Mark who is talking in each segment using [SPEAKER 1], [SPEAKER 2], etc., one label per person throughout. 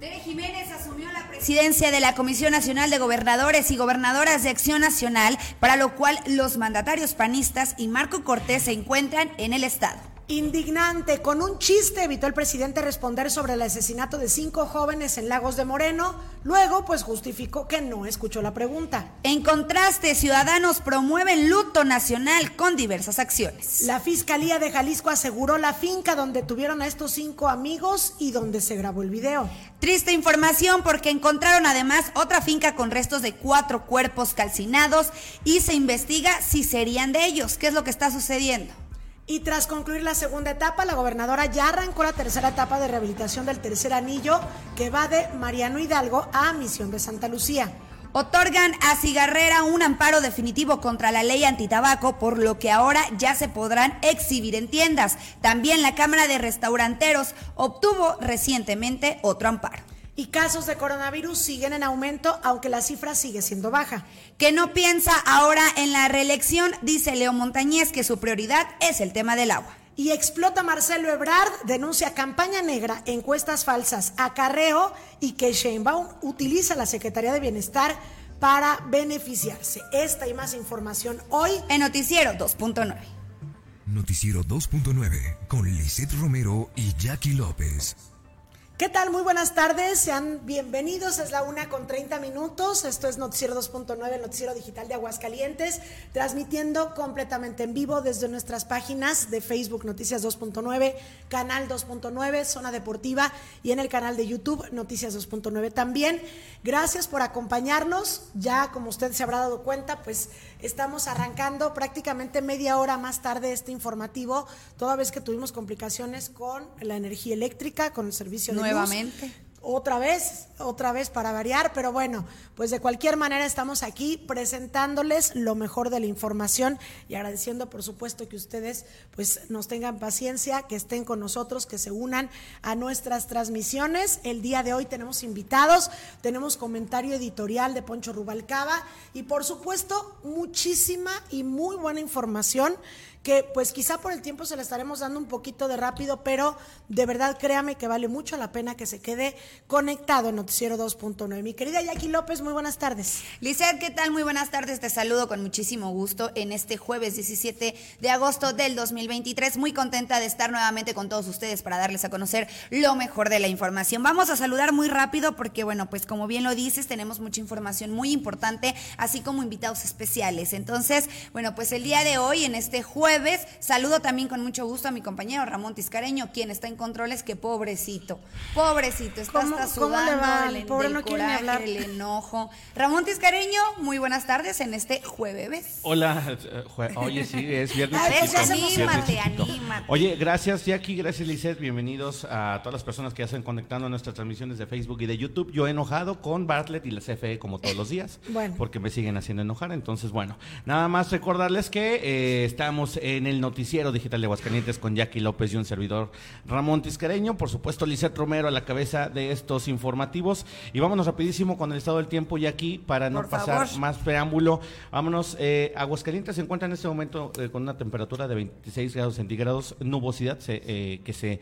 [SPEAKER 1] Tere Jiménez asumió la presidencia de la Comisión Nacional de Gobernadores y Gobernadoras de Acción Nacional, para lo cual los mandatarios panistas y Marco Cortés se encuentran en el Estado.
[SPEAKER 2] Indignante, con un chiste evitó el presidente responder sobre el asesinato de cinco jóvenes en Lagos de Moreno. Luego, pues justificó que no escuchó la pregunta.
[SPEAKER 1] En contraste, ciudadanos promueven luto nacional con diversas acciones.
[SPEAKER 2] La Fiscalía de Jalisco aseguró la finca donde tuvieron a estos cinco amigos y donde se grabó el video.
[SPEAKER 1] Triste información porque encontraron además otra finca con restos de cuatro cuerpos calcinados y se investiga si serían de ellos. ¿Qué es lo que está sucediendo?
[SPEAKER 2] Y tras concluir la segunda etapa, la gobernadora ya arrancó la tercera etapa de rehabilitación del tercer anillo que va de Mariano Hidalgo a Misión de Santa Lucía.
[SPEAKER 1] Otorgan a Cigarrera un amparo definitivo contra la ley antitabaco, por lo que ahora ya se podrán exhibir en tiendas. También la Cámara de Restauranteros obtuvo recientemente otro amparo
[SPEAKER 2] y casos de coronavirus siguen en aumento, aunque la cifra sigue siendo baja.
[SPEAKER 1] Que no piensa ahora en la reelección, dice Leo Montañez que su prioridad es el tema del agua.
[SPEAKER 2] Y explota Marcelo Ebrard, denuncia campaña negra, encuestas falsas, acarreo y que Sheinbaum utiliza la Secretaría de Bienestar para beneficiarse. Esta y más información hoy
[SPEAKER 1] en Noticiero 2.9.
[SPEAKER 3] Noticiero 2.9 con Lisette Romero y Jackie López.
[SPEAKER 2] ¿Qué tal? Muy buenas tardes, sean bienvenidos. Es la una con 30 minutos. Esto es Noticiero 2.9, Noticiero Digital de Aguascalientes, transmitiendo completamente en vivo desde nuestras páginas de Facebook Noticias 2.9, Canal 2.9, Zona Deportiva y en el canal de YouTube Noticias 2.9 también. Gracias por acompañarnos. Ya como usted se habrá dado cuenta, pues estamos arrancando prácticamente media hora más tarde este informativo, toda vez que tuvimos complicaciones con la energía eléctrica, con el servicio de
[SPEAKER 1] nuevamente.
[SPEAKER 2] Otra vez, otra vez para variar, pero bueno, pues de cualquier manera estamos aquí presentándoles lo mejor de la información y agradeciendo por supuesto que ustedes pues nos tengan paciencia, que estén con nosotros, que se unan a nuestras transmisiones. El día de hoy tenemos invitados, tenemos comentario editorial de Poncho Rubalcaba y por supuesto muchísima y muy buena información que pues quizá por el tiempo se le estaremos dando un poquito de rápido, pero de verdad créame que vale mucho la pena que se quede conectado en Noticiero 2.9. Mi querida Jackie López, muy buenas tardes.
[SPEAKER 1] Lizeth, ¿qué tal? Muy buenas tardes, te saludo con muchísimo gusto en este jueves 17 de agosto del 2023. Muy contenta de estar nuevamente con todos ustedes para darles a conocer lo mejor de la información. Vamos a saludar muy rápido porque, bueno, pues como bien lo dices, tenemos mucha información muy importante, así como invitados especiales. Entonces, bueno, pues el día de hoy, en este jueves, jueves. Saludo también con mucho gusto a mi compañero Ramón Tiscareño, quien está en controles, que pobrecito, pobrecito, está hasta sudando el, Pobre no coraje, hablar. el enojo. Ramón Tiscareño, muy buenas tardes en este jueves.
[SPEAKER 4] Hola, eh, oye, sí, es viernes.
[SPEAKER 1] Anímate, anímate.
[SPEAKER 4] Oye, gracias Jackie, gracias Lizeth, bienvenidos a todas las personas que ya están conectando a nuestras transmisiones de Facebook y de YouTube. Yo he enojado con Bartlett y la CFE como todos los días, bueno. porque me siguen haciendo enojar. Entonces, bueno, nada más recordarles que eh, estamos en el noticiero digital de Aguascalientes con Jackie López y un servidor Ramón Tiscareño, por supuesto Lisette Romero a la cabeza de estos informativos. Y vámonos rapidísimo con el estado del tiempo Jackie para no pasar más preámbulo, vámonos, eh, Aguascalientes se encuentra en este momento eh, con una temperatura de 26 grados centígrados, nubosidad eh, que se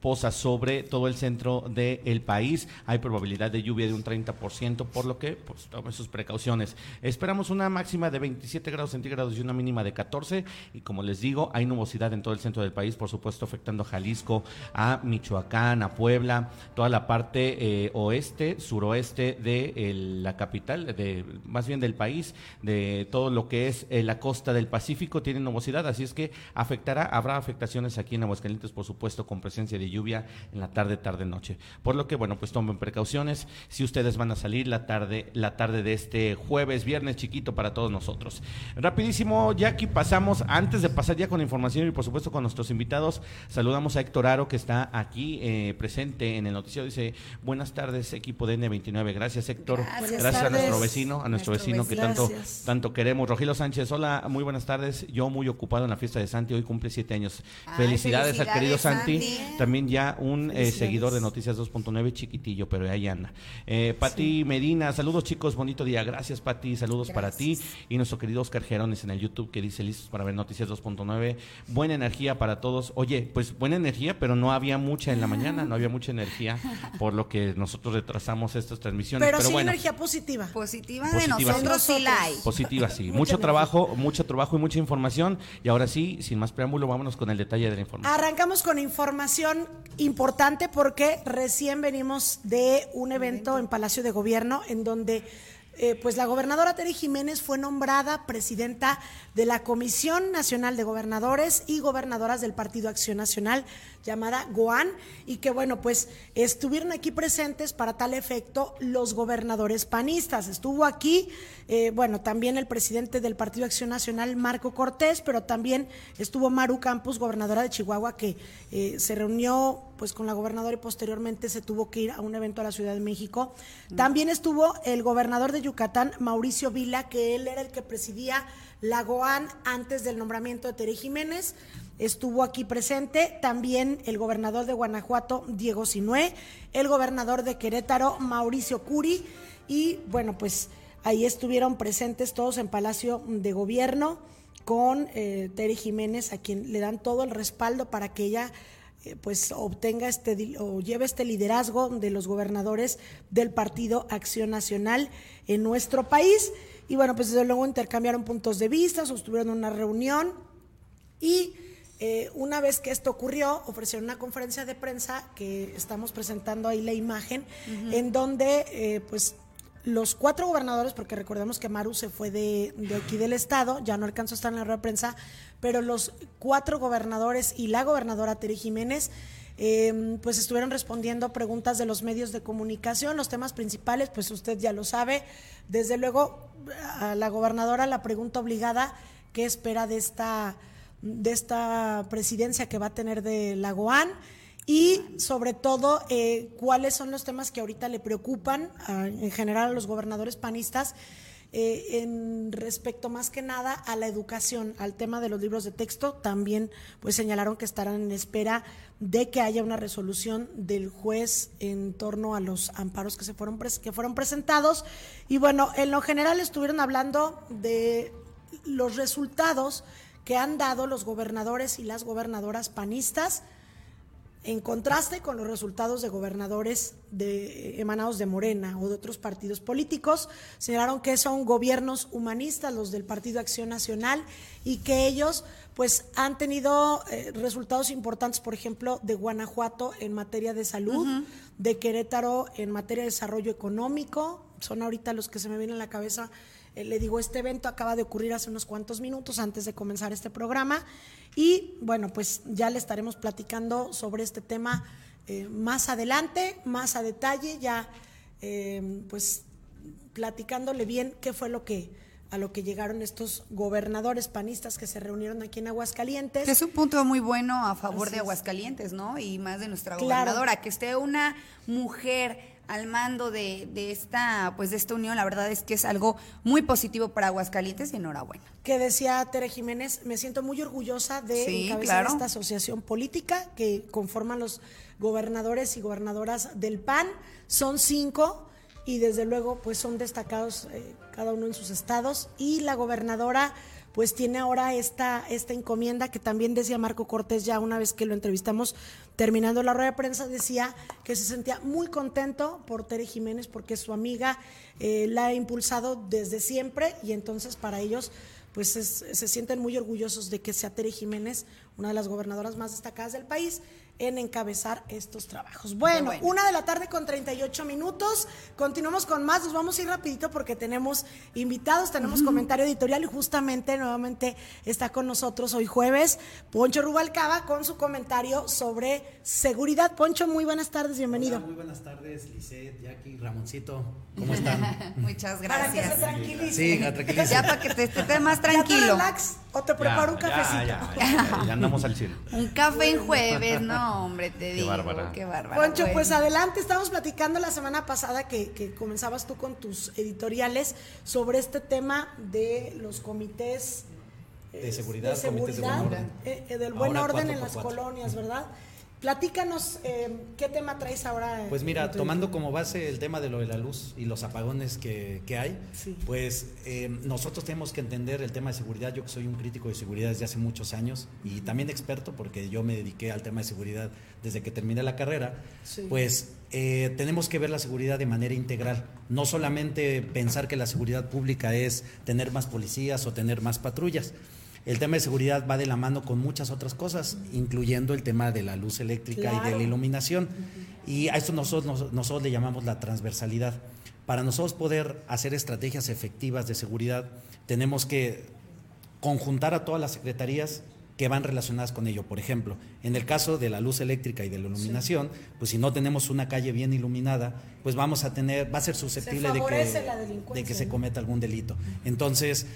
[SPEAKER 4] posa sobre todo el centro del país, hay probabilidad de lluvia de un 30%, por lo que pues tome sus precauciones. Esperamos una máxima de 27 grados centígrados y una mínima de 14 y como les digo, hay nubosidad en todo el centro del país, por supuesto afectando a Jalisco, a Michoacán, a Puebla, toda la parte eh, oeste, suroeste de la capital, de más bien del país, de todo lo que es eh, la costa del Pacífico, tiene nubosidad, así es que afectará, habrá afectaciones aquí en Aguascalientes, por supuesto, con presencia de lluvia en la tarde, tarde, noche. Por lo que, bueno, pues tomen precauciones si ustedes van a salir la tarde, la tarde de este jueves, viernes chiquito para todos nosotros. Rapidísimo, Jackie, pasamos a antes de pasar ya con la información y por supuesto con nuestros invitados, saludamos a Héctor Aro que está aquí eh, presente en el noticiero. Dice, buenas tardes equipo de N29. Gracias Héctor. Gracias, a nuestro vecino, a nuestro, vecino, que tanto, tanto queremos. Rogilo Sánchez, hola, muy buenas tardes. Yo muy ocupado en la fiesta de Santi, hoy cumple siete años. felicidades, al querido Santi. También ya un eh, seguidor de Noticias 2.9, chiquitillo, pero ahí anda. Eh, Pati Medina, saludos chicos, bonito día. Gracias Pati, saludos para ti. Y nuestro querido Oscar Gerones en el YouTube que dice listos para ver Noticias 2.9. Buena energía para todos. Oye, pues buena energía, pero no había mucha en la mañana, no había mucha energía por lo que nosotros retrasamos estas transmisiones.
[SPEAKER 2] Pero,
[SPEAKER 4] sí
[SPEAKER 2] bueno, energía positiva.
[SPEAKER 1] Positiva, de nosotros sí la hay.
[SPEAKER 4] Positiva, sí. mucho trabajo, mucho trabajo y mucha información. Y ahora sí, sin más preámbulo, vámonos con el detalle de la información.
[SPEAKER 2] Arrancamos con información importante porque recién venimos de un evento en Palacio de Gobierno en donde eh, pues la gobernadora Tere Jiménez fue nombrada presidenta de la Comisión Nacional de Gobernadores y Gobernadoras del Partido Acción Nacional, llamada GOAN, y que bueno, pues estuvieron aquí presentes para tal efecto los gobernadores panistas. Estuvo aquí, eh, bueno, también el presidente del Partido Acción Nacional, Marco Cortés, pero también estuvo Maru Campos, gobernadora de Chihuahua, que eh, se reunió pues con la gobernadora y posteriormente se tuvo que ir a un evento a la Ciudad de México. También estuvo el gobernador de Yucatán, Mauricio Vila, que él era el que presidía la GOAN antes del nombramiento de Tere Jiménez. Estuvo aquí presente también el gobernador de Guanajuato, Diego Sinué, el gobernador de Querétaro, Mauricio Curi, y bueno, pues ahí estuvieron presentes todos en Palacio de Gobierno con eh, Tere Jiménez, a quien le dan todo el respaldo para que ella eh, pues obtenga este o lleve este liderazgo de los gobernadores del Partido Acción Nacional en nuestro país. Y bueno, pues desde luego intercambiaron puntos de vista, sostuvieron una reunión y eh, una vez que esto ocurrió, ofrecieron una conferencia de prensa que estamos presentando ahí la imagen, en donde eh, pues los cuatro gobernadores, porque recordemos que Maru se fue de, aquí del estado, ya no alcanzó a estar en la rueda de prensa, pero los cuatro gobernadores y la gobernadora Tere Jiménez, em, pues estuvieron respondiendo preguntas de los medios de comunicación. Los temas principales, pues usted ya lo sabe. Desde luego, a la gobernadora la pregunta obligada, ¿qué espera de esta, de esta presidencia que va a tener de la GOAN? y sobre todo eh, cuáles son los temas que ahorita le preocupan en general a los gobernadores panistas eh, en respecto más que nada a la educación, al tema de los libros de texto, también pues señalaron que estarán en espera de que haya una resolución del juez en torno a los amparos que se fueron que fueron presentados y bueno, en lo general estuvieron hablando de los resultados que han dado los gobernadores y las gobernadoras panistas en contraste con los resultados de gobernadores de, emanados de Morena o de otros partidos políticos, señalaron que son gobiernos humanistas los del Partido Acción Nacional y que ellos pues han tenido eh, resultados importantes, por ejemplo, de Guanajuato en materia de salud, de Querétaro en materia de desarrollo económico, son ahorita los que se me vienen a la cabeza eh, le digo, este evento acaba de ocurrir hace unos cuantos minutos antes de comenzar este programa y bueno, pues ya le estaremos platicando sobre este tema eh, más adelante, más a detalle, ya eh, pues platicándole bien qué fue lo que a lo que llegaron estos gobernadores panistas que se reunieron aquí en Aguascalientes.
[SPEAKER 1] Es un punto muy bueno a favor de Aguascalientes, ¿no? Y más de nuestra gobernadora, que esté una mujer al mando de, de, esta pues de esta unión la verdad es que es algo muy positivo para Aguascalientes y enhorabuena.
[SPEAKER 2] Que decía Tere Jiménez me siento muy orgullosa de encabezar esta asociación política que conforman los gobernadores y gobernadoras del PAN. Son cinco y desde luego pues son destacados eh, cada uno en sus estados. Y la gobernadora pues tiene ahora esta, esta encomienda que también decía Marco Cortés ya una vez que lo entrevistamos terminando la rueda de prensa, decía que se sentía muy contento por Tere Jiménez porque su amiga eh, la ha impulsado desde siempre y entonces para ellos pues se sienten muy orgullosos de que sea Tere Jiménez, una de las gobernadoras más destacadas del país, en encabezar estos trabajos. Bueno, una de la tarde con 38 minutos. Continuamos con más. Nos vamos a ir rapidito porque tenemos invitados, tenemos comentario editorial y justamente nuevamente está con nosotros hoy jueves Poncho Rubalcaba con su comentario sobre seguridad. Poncho, muy buenas tardes, bienvenido.
[SPEAKER 5] muy buenas tardes, Lisette, Jackie, Ramoncito. ¿Cómo están?
[SPEAKER 1] Muchas gracias.
[SPEAKER 2] Para que se tranquilice.
[SPEAKER 5] Sí, tranquilice.
[SPEAKER 1] Ya para que te estés más tranquilo.
[SPEAKER 2] relax o te preparo un cafecito.
[SPEAKER 4] Ya, ya, ya, andamos al cielo.
[SPEAKER 1] un café en jueves, no hombre, te digo.
[SPEAKER 4] Bárbara.
[SPEAKER 1] Qué bárbara.
[SPEAKER 2] Poncho, pues adelante, estábamos platicando la semana pasada que, comenzabas tú con tus editoriales sobre este tema de los comités
[SPEAKER 5] de seguridad,
[SPEAKER 2] de seguridad eh, eh, del buen orden en las colonias, ¿verdad? Platícanos eh, qué tema traes ahora.
[SPEAKER 5] Pues mira, tomando como base el tema de lo de la luz y los apagones que, hay, pues eh, nosotros tenemos que entender el tema de seguridad. Yo que soy un crítico de seguridad desde hace muchos años y también experto porque yo me dediqué al tema de seguridad desde que terminé la carrera, pues eh, tenemos que ver la seguridad de manera integral. No solamente pensar que la seguridad pública es tener más policías o tener más patrullas el tema de seguridad va de la mano con muchas otras cosas, incluyendo el tema de la luz eléctrica y de la iluminación. Y a esto nosotros, nosotros le llamamos la transversalidad. Para nosotros poder hacer estrategias efectivas de seguridad, tenemos que conjuntar a todas las secretarías que van relacionadas con ello. Por ejemplo, en el caso de la luz eléctrica y de la iluminación, pues si no tenemos una calle bien iluminada, pues vamos a tener, va a ser susceptible de que, de que se cometa algún delito. Entonces,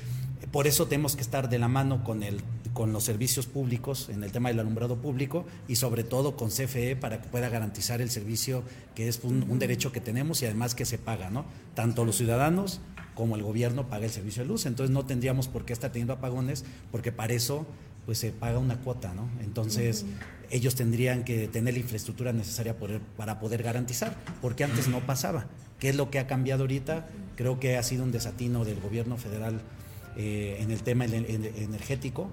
[SPEAKER 5] por eso tenemos que estar de la mano con, el, con los servicios públicos en el tema del alumbrado público y sobre todo con CFE para que pueda garantizar el servicio que es un, derecho que tenemos y además que se paga, ¿no? Tanto los ciudadanos como el gobierno paga el servicio de luz. Entonces no tendríamos por qué estar teniendo apagones porque para eso pues se paga una cuota, ¿no? Entonces ellos tendrían que tener la infraestructura necesaria para poder garantizar, porque antes no pasaba. ¿Qué es lo que ha cambiado ahorita? Creo que ha sido un desatino del gobierno federal eh, en el tema energético,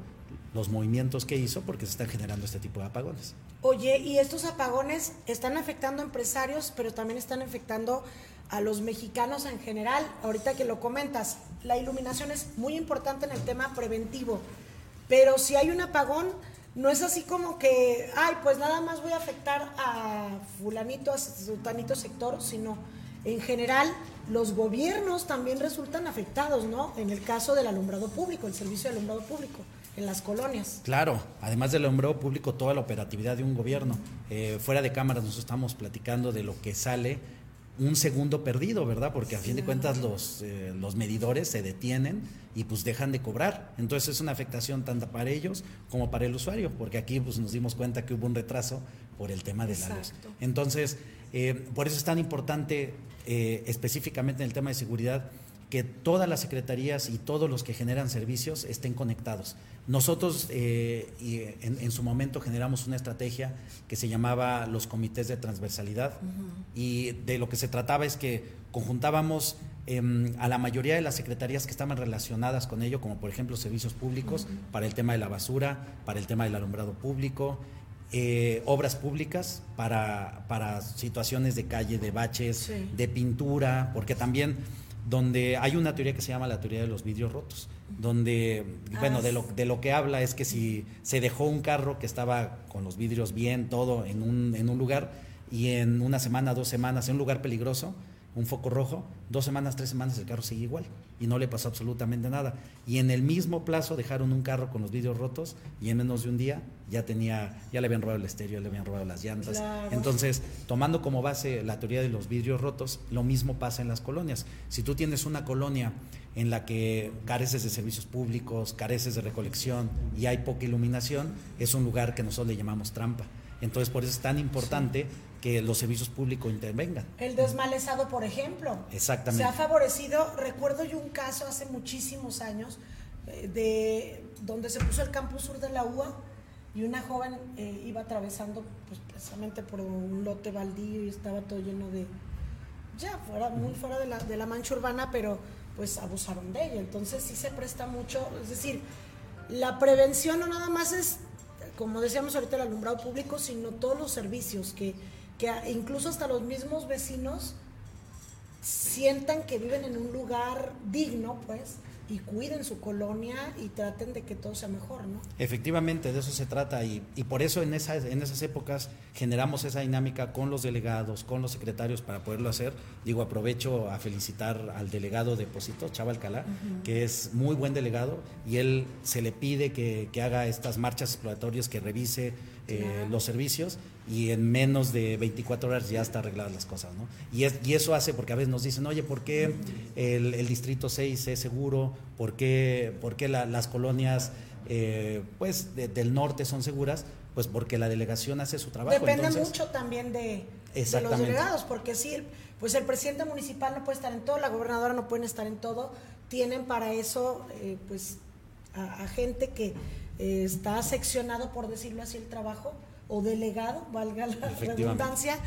[SPEAKER 5] los movimientos que hizo, porque se están generando este tipo de apagones.
[SPEAKER 2] Oye, y estos apagones están afectando a empresarios, pero también están afectando a los mexicanos en general. Ahorita que lo comentas, la iluminación es muy importante en el tema preventivo, pero si hay un apagón, no es así como que, ay, pues nada más voy a afectar a fulanito, a sutanito sector, sino en general los gobiernos también resultan afectados, ¿no? En el caso del alumbrado público, el servicio de alumbrado público en las colonias.
[SPEAKER 5] Claro, además del alumbrado público, toda la operatividad de un gobierno. Eh, fuera de cámaras nos estamos platicando de lo que sale un segundo perdido, ¿verdad? Porque a fin de cuentas los, eh, los medidores se detienen y pues dejan de cobrar. Entonces es una afectación tanto para ellos como para el usuario, porque aquí pues nos dimos cuenta que hubo un retraso por el tema de la luz. Entonces, eh, por eso es tan importante eh, específicamente en el tema de seguridad que todas las secretarías y todos los que generan servicios estén conectados. Nosotros eh, y en, su momento generamos una estrategia que se llamaba los comités de transversalidad. Y de lo que se trataba es que conjuntábamos em, a la mayoría de las secretarías que estaban relacionadas con ello, como por ejemplo servicios públicos, para el tema de la basura, para el tema del alumbrado público, eh, obras públicas para, para, situaciones de calle, de baches, de pintura, porque también donde hay una teoría que se llama la teoría de los vidrios rotos, donde, ah, bueno, de lo, de lo que habla es que si se dejó un carro que estaba con los vidrios bien, todo en un, en un lugar, y en una semana, dos semanas, en un lugar peligroso, un foco rojo, dos semanas, tres semanas el carro sigue igual y no le pasó absolutamente nada. Y en el mismo plazo dejaron un carro con los vidrios rotos y en menos de un día ya tenía, ya le habían robado el estéreo, le habían robado las llantas. Entonces, tomando como base la teoría de los vidrios rotos, lo mismo pasa en las colonias. Si tú tienes una colonia en la que careces de servicios públicos, careces de recolección y hay poca iluminación, es un lugar que nosotros le llamamos trampa. Entonces, por eso es tan importante que los servicios públicos intervengan.
[SPEAKER 2] El desmalezado, por ejemplo.
[SPEAKER 5] Exactamente.
[SPEAKER 2] Se ha favorecido, recuerdo yo un caso hace muchísimos años, eh, de donde se puso el campus sur de la UA y una joven eh, iba atravesando pues, precisamente por un lote baldío y estaba todo lleno de, ya fuera, muy fuera de la, de la mancha urbana, pero pues abusaron de ella. Entonces sí se presta mucho, es decir, la prevención no nada más es como decíamos ahorita, el alumbrado público, sino todos los servicios que, que incluso hasta los mismos vecinos sientan que viven en un lugar digno, pues, y cuiden su colonia y traten de que todo sea mejor, ¿no?
[SPEAKER 5] Efectivamente, de eso se trata y, y por eso en esas, en esas épocas generamos esa dinámica con los delegados, con los secretarios para poderlo hacer. Digo, aprovecho a felicitar al delegado de Posito, Chava Alcalá, que es muy buen delegado y él se le pide que, que haga estas marchas exploratorias, que revise eh, los servicios y en menos de 24 horas ya está arregladas las cosas, ¿no? Y, es, y eso hace, porque a veces nos dicen, oye, ¿por qué el, el Distrito 6 es seguro? ¿Por qué, por qué las colonias eh, pues, del norte son seguras? Pues porque la delegación hace su trabajo.
[SPEAKER 2] Depende mucho también de, de, los delegados, porque sí, pues el presidente municipal no puede estar en todo, la gobernadora no puede estar en todo, tienen para eso, eh, pues, a gente que está seccionado, por decirlo así, el trabajo o delegado, valga la redundancia,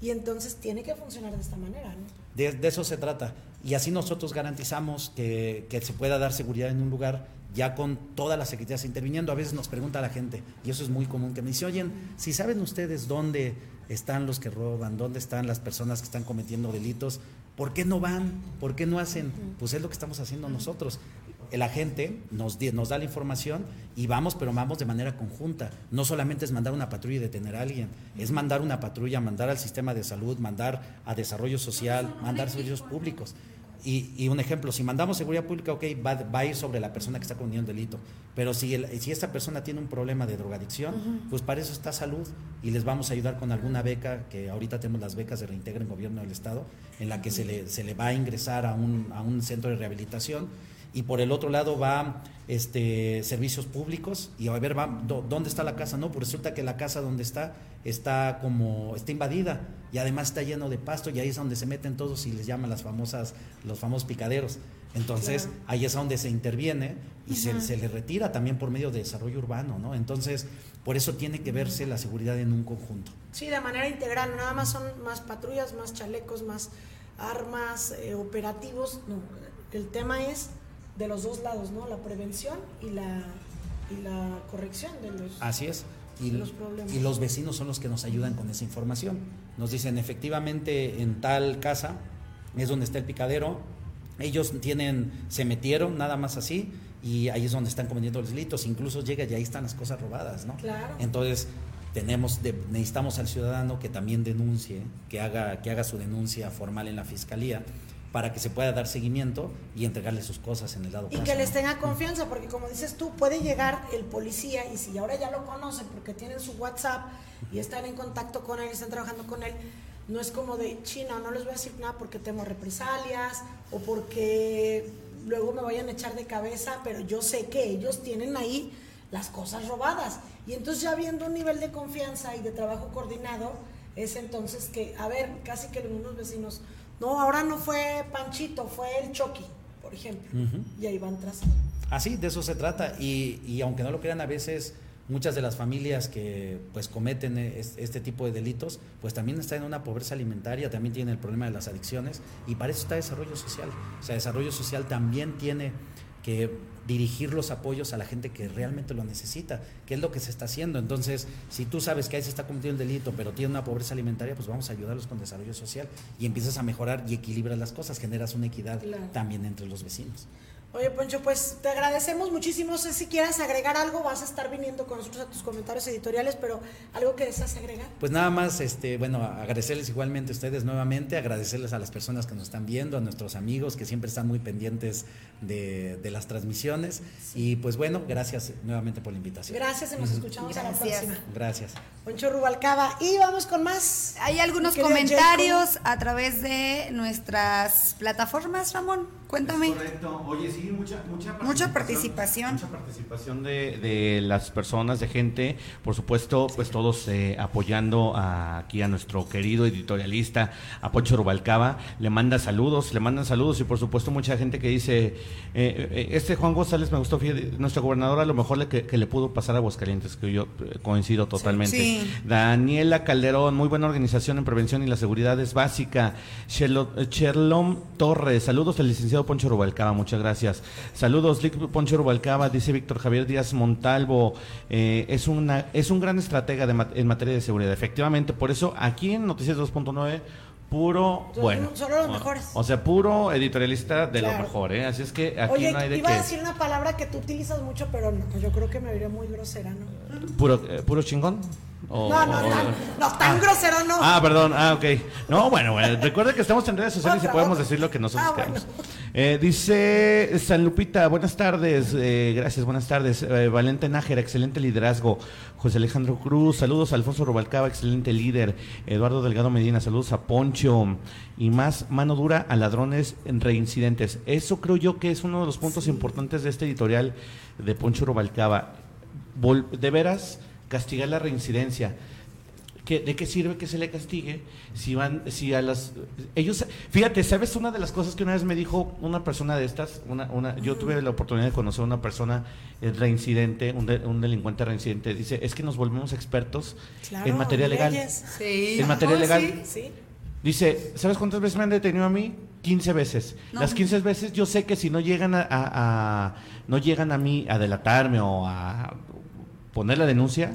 [SPEAKER 2] y entonces tiene que funcionar de esta manera. ¿no?
[SPEAKER 5] De, eso se trata. Y así nosotros garantizamos que, que, se pueda dar seguridad en un lugar ya con todas las secretarías interviniendo. A veces nos pregunta la gente, y eso es muy común, que me dice, oye, si saben ustedes dónde están los que roban, dónde están las personas que están cometiendo delitos, ¿por qué no van? ¿Por qué no hacen? Pues es lo que estamos haciendo nosotros el agente nos, nos da la información y vamos, pero vamos de manera conjunta. No solamente es mandar una patrulla y detener a alguien, es mandar una patrulla, mandar al sistema de salud, mandar a desarrollo social, mandar servicios públicos. Y, un ejemplo, si mandamos seguridad pública, ok, va, a ir sobre la persona que está cometiendo un delito. Pero si, si esta persona tiene un problema de drogadicción, pues para eso está salud y les vamos a ayudar con alguna beca, que ahorita tenemos las becas de reintegro en gobierno del Estado, en la que se le, se le va a ingresar a un, a un centro de rehabilitación y por el otro lado va este servicios públicos y a ver va, dónde está la casa no pues resulta que la casa donde está está como está invadida y además está lleno de pasto y ahí es donde se meten todos y les llaman las famosas los famosos picaderos. Entonces ahí es donde se interviene y se, se, le retira también por medio de desarrollo urbano no entonces por eso tiene que verse la seguridad en un conjunto.
[SPEAKER 2] Sí de manera integral nada más son más patrullas más chalecos más armas eh, operativos no el tema es de los dos lados, ¿no? La prevención y la, y la corrección de los,
[SPEAKER 5] Así es. Y, los problemas. y los vecinos son los que nos ayudan con esa información. Nos dicen, efectivamente, en tal casa es donde está el picadero, ellos tienen, se metieron nada más así, y ahí es donde están cometiendo los delitos, incluso llega y ahí están las cosas robadas, ¿no?
[SPEAKER 2] Claro.
[SPEAKER 5] Entonces, tenemos necesitamos al ciudadano que también denuncie, que haga, que haga su denuncia formal en la fiscalía para que se pueda dar seguimiento y entregarle sus cosas en el dado
[SPEAKER 2] y que les tenga confianza, porque como dices tú, puede llegar el policía y si ahora ya lo conocen porque tienen su WhatsApp y están en contacto con él, están trabajando con él, no es como de China, no les voy a decir nada porque temo represalias o porque luego me vayan a echar de cabeza, pero yo sé que ellos tienen ahí las cosas robadas. Y entonces ya viendo un nivel de confianza y de trabajo coordinado, es entonces que, a ver, casi que los vecinos no, ahora no fue Panchito, fue el Chucky, por ejemplo. Y ahí van tras.
[SPEAKER 5] Así, de eso se trata. Y, y, aunque no lo crean, a veces muchas de las familias que pues cometen este tipo de delitos, pues también están en una pobreza alimentaria, también tienen el problema de las adicciones y para eso está desarrollo social. O sea, desarrollo social también tiene que dirigir los apoyos a la gente que realmente lo necesita, que es lo que se está haciendo. Entonces, si tú sabes que ahí se está cometiendo el delito, pero tiene una pobreza alimentaria, pues vamos a ayudarlos con desarrollo social y empiezas a mejorar y equilibras las cosas, generas una equidad también entre los vecinos.
[SPEAKER 2] Oye, Poncho, pues te agradecemos muchísimo. No sé si quieras agregar algo, vas a estar viniendo con nosotros a tus comentarios editoriales, pero algo que deseas agregar.
[SPEAKER 5] Pues nada más, este, bueno, agradecerles igualmente a ustedes nuevamente, agradecerles a las personas que nos están viendo, a nuestros amigos que siempre están muy pendientes de, las transmisiones. Y pues bueno, gracias nuevamente por la invitación.
[SPEAKER 2] Gracias y nos escuchamos a la próxima.
[SPEAKER 5] Gracias.
[SPEAKER 2] Poncho Rubalcaba. Y vamos con más.
[SPEAKER 1] Hay algunos comentarios a través de nuestras plataformas, Ramón. Cuéntame.
[SPEAKER 4] correcto. Oye, sí, mucha, mucha
[SPEAKER 1] participación. Mucha participación.
[SPEAKER 4] Mucha participación de, de, las personas, de gente. Por supuesto, pues todos eh, apoyando aquí a nuestro querido editorialista, a Poncho Rubalcaba. Le manda saludos, le mandan saludos y por supuesto mucha gente que dice, eh, eh, este Juan González me gustó, fíjate, nuestra gobernadora a lo mejor le, que, le pudo pasar a Aguascalientes, que yo coincido totalmente. Daniela Calderón, muy buena organización en prevención y la seguridad es básica. Sherlom Torres, saludos al licenciado Poncho Rubalcaba, muchas gracias. Saludos, Poncho Rubalcaba, dice Víctor Javier Díaz Montalvo, eh, es, una, es un gran estratega en materia de seguridad. Efectivamente, por eso aquí en Noticias 2.9 puro bueno.
[SPEAKER 2] Solo los mejores.
[SPEAKER 4] O sea, puro editorialista de lo mejor, ¿eh? Así es que aquí no hay de
[SPEAKER 2] iba a decir una palabra que tú utilizas mucho, pero no, yo creo que me vería muy grosera, ¿no?
[SPEAKER 4] ¿Puro, eh, puro chingón?
[SPEAKER 2] No, no, no, no, tan ah. grosero no.
[SPEAKER 4] Ah, perdón, ah, ok. No, bueno, bueno recuerde que estamos en redes sociales y podemos decir lo que nosotros ah, queramos. Eh, dice San Lupita, buenas tardes, eh, gracias, buenas tardes. Eh, Valente Nájera, excelente liderazgo. José Alejandro Cruz, saludos a Alfonso Rubalcaba, excelente líder. Eduardo Delgado Medina, saludos a Poncho. Y más mano dura a ladrones en reincidentes. Eso creo yo que es uno de los puntos importantes de este editorial de Poncho Rubalcaba. de veras castigar la reincidencia. ¿de qué sirve que se le castigue si van, si a las, ellos, fíjate, ¿sabes una de las cosas que una vez me dijo una persona de estas? Una, una, yo tuve la oportunidad de conocer a una persona eh, reincidente, un, un delincuente reincidente, dice, es que nos volvemos expertos en materia legal. En materia legal. Dice, ¿sabes cuántas veces me han detenido a mí? 15 veces. Las 15 veces yo sé que si no llegan a, no llegan a mí a delatarme o a poner la denuncia,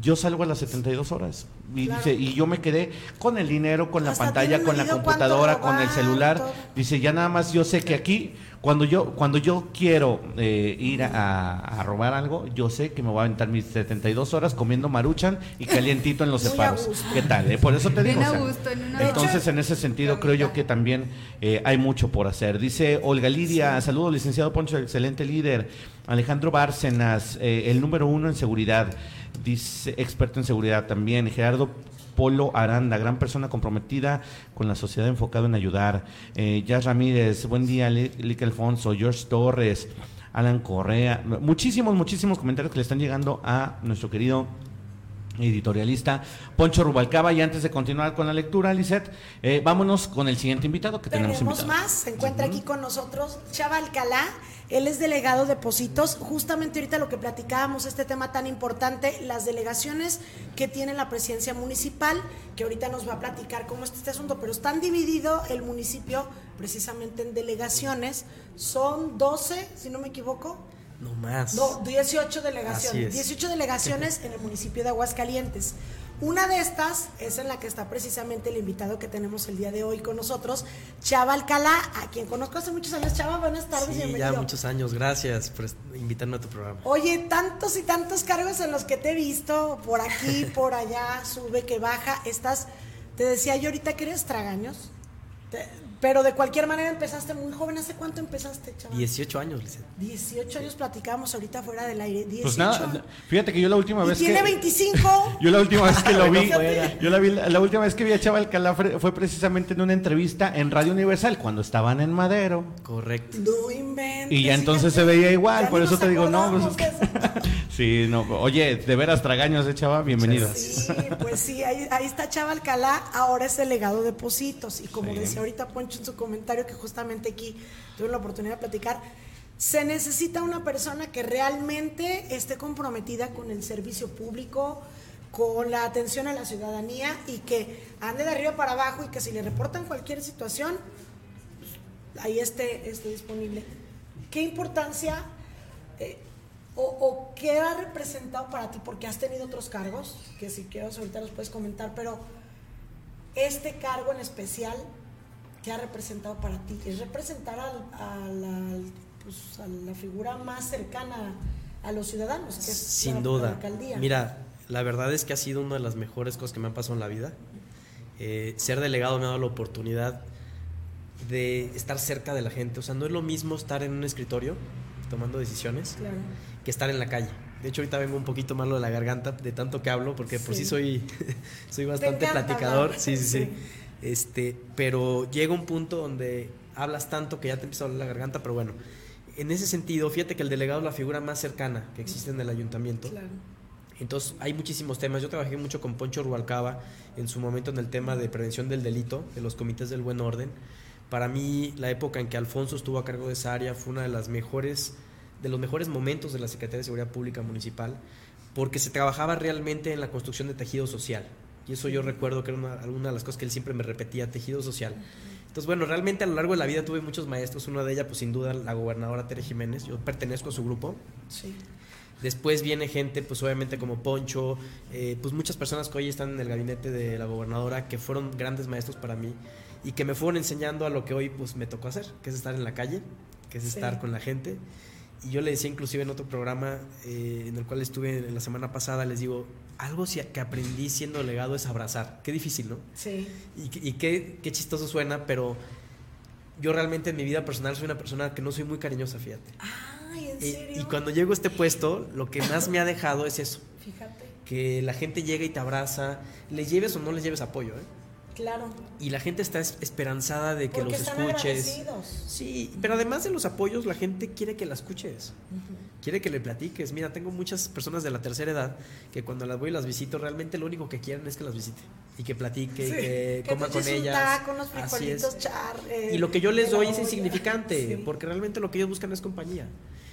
[SPEAKER 4] yo salgo a las 72 horas. Y, dice, y yo me quedé con el dinero, con la pantalla, con la computadora, con el celular. Dice, ya nada más yo sé que aquí, cuando yo, cuando yo quiero eh, ir a, robar algo, yo sé que me voy a aventar mis 72 horas comiendo maruchan y calientito en los separos. ¿Qué tal? Eh? Por eso te digo. entonces, en ese sentido, creo yo que también eh, hay mucho por hacer. Dice Olga Lidia, saludos, licenciado Poncho, excelente líder. Alejandro Bárcenas, el número uno en seguridad dice experto en seguridad también, Gerardo Polo Aranda, gran persona comprometida con la sociedad enfocado en ayudar. Eh, Jazz Ramírez, buen día, Lick Alfonso, George Torres, Alan Correa, muchísimos, muchísimos comentarios que le están llegando a nuestro querido editorialista Poncho Rubalcaba. Y antes de continuar con la lectura, Lisette, eh, vámonos con el siguiente invitado que tenemos.
[SPEAKER 2] Tenemos más, se encuentra aquí con nosotros Chava Alcalá. Él es delegado de Positos. Justamente ahorita lo que platicábamos, este tema tan importante, las delegaciones que tiene la presidencia municipal, que ahorita nos va a platicar cómo está este asunto, pero están dividido el municipio precisamente en delegaciones. Son 12, si no me equivoco.
[SPEAKER 6] No más.
[SPEAKER 2] No, 18 delegaciones. 18 delegaciones en el municipio de Aguascalientes. Una de estas es en la que está precisamente el invitado que tenemos el día de hoy con nosotros, Chava Alcalá, a quien conozco hace muchos años. Chava, buenas tardes.
[SPEAKER 6] Sí, ya muchos años. Gracias por invitarme a tu programa.
[SPEAKER 2] Oye, tantos y tantos cargos en los que te he visto, por aquí, por allá, sube, que baja. Estás, te decía yo ahorita que eres tragaños. Pero de cualquier manera empezaste muy joven. ¿Hace cuánto empezaste, chaval?
[SPEAKER 6] 18 años,
[SPEAKER 2] Lisa. 18 años platicamos ahorita fuera del aire. 18.
[SPEAKER 4] Pues nada, fíjate que yo la última vez
[SPEAKER 2] tiene
[SPEAKER 4] que...
[SPEAKER 2] tiene 25.
[SPEAKER 4] yo la última vez que lo vi... yo la, vi, la última vez que vi a Chaval Calafre fue precisamente en una entrevista en Radio Universal, cuando estaban en Madero.
[SPEAKER 6] Correcto.
[SPEAKER 2] No inventes.
[SPEAKER 4] Y ya entonces se veía igual, por eso te digo, no... Pues sí, no. Oye, de veras tragaños, ¿eh, Chava? Bienvenido.
[SPEAKER 2] Sí, pues sí, ahí, ahí está Chava Alcalá, ahora es delegado de Positos. Y como decía ahorita Poncho en su comentario que justamente aquí tuve la oportunidad de platicar. Se necesita una persona que realmente esté comprometida con el servicio público, con la atención a la ciudadanía y que ande de arriba para abajo y que si le reportan cualquier situación, ahí esté, esté disponible. ¿Qué importancia eh, o, o, qué ha representado para ti? Porque has tenido otros cargos, que si quieres ahorita los puedes comentar, pero este cargo en especial ¿qué ha representado para ti? Es representar pues, a, la, figura más cercana a los ciudadanos, que es
[SPEAKER 6] Sin duda. Mira, la verdad es que ha sido una de las mejores cosas que me han pasado en la vida. Eh, ser delegado me ha dado la oportunidad de estar cerca de la gente. O sea, no es lo mismo estar en un escritorio tomando decisiones que estar en la calle. De hecho, ahorita vengo un poquito malo de la garganta de tanto que hablo, porque por sí soy, soy bastante platicador. sí, sí. sí. Este, pero llega un punto donde hablas tanto que ya te empieza a doler la garganta, pero bueno, en ese sentido, fíjate que el delegado es la figura más cercana que existe en el ayuntamiento. Entonces, hay muchísimos temas. Yo trabajé mucho con Poncho Rubalcaba en su momento en el tema de prevención del delito, de los comités del buen orden. Para mí, la época en que Alfonso estuvo a cargo de esa área fue una de las mejores, de los mejores momentos de la Secretaría de Seguridad Pública Municipal, porque se trabajaba realmente en la construcción de tejido social. Y eso yo recuerdo que era una, de las cosas que él siempre me repetía, tejido social. Entonces, bueno, realmente a lo largo de la vida tuve muchos maestros. Una de ellas, pues sin duda, la gobernadora Tere Jiménez. Yo pertenezco a su grupo.
[SPEAKER 2] Sí.
[SPEAKER 6] Después viene gente, pues obviamente como Poncho, eh, pues muchas personas que hoy están en el gabinete de la gobernadora que fueron grandes maestros para mí y que me fueron enseñando a lo que hoy pues me tocó hacer, que es estar en la calle, que es estar con la gente. Y yo le decía inclusive en otro programa eh, en el cual estuve en la semana pasada, les digo, algo que aprendí siendo delegado es abrazar. Qué difícil, ¿no?
[SPEAKER 2] Sí.
[SPEAKER 6] Y, qué, qué, chistoso suena, pero yo realmente en mi vida personal soy una persona que no soy muy cariñosa, fíjate.
[SPEAKER 2] Ay, ¿en serio?
[SPEAKER 6] Y, cuando llego a este puesto, lo que más me ha dejado es eso.
[SPEAKER 2] Fíjate.
[SPEAKER 6] Que la gente llega y te abraza, le lleves o no le lleves apoyo, ¿eh?
[SPEAKER 2] Claro.
[SPEAKER 6] Y la gente está esperanzada de que
[SPEAKER 2] Porque
[SPEAKER 6] los
[SPEAKER 2] están
[SPEAKER 6] escuches. Sí, pero además de los apoyos, la gente quiere que la escuches. Quiere que le platiques. Mira, tengo muchas personas de la tercera edad que cuando las voy y las visito, realmente lo único que quieren es que las visite. Y que platique,
[SPEAKER 2] Sí,
[SPEAKER 6] que,
[SPEAKER 2] que
[SPEAKER 6] coma con ellas.
[SPEAKER 2] taco, unos
[SPEAKER 6] Así es.
[SPEAKER 2] char, eh,
[SPEAKER 6] Y lo que yo les doy es insignificante,
[SPEAKER 2] Sí.
[SPEAKER 6] porque realmente lo que ellos buscan es compañía.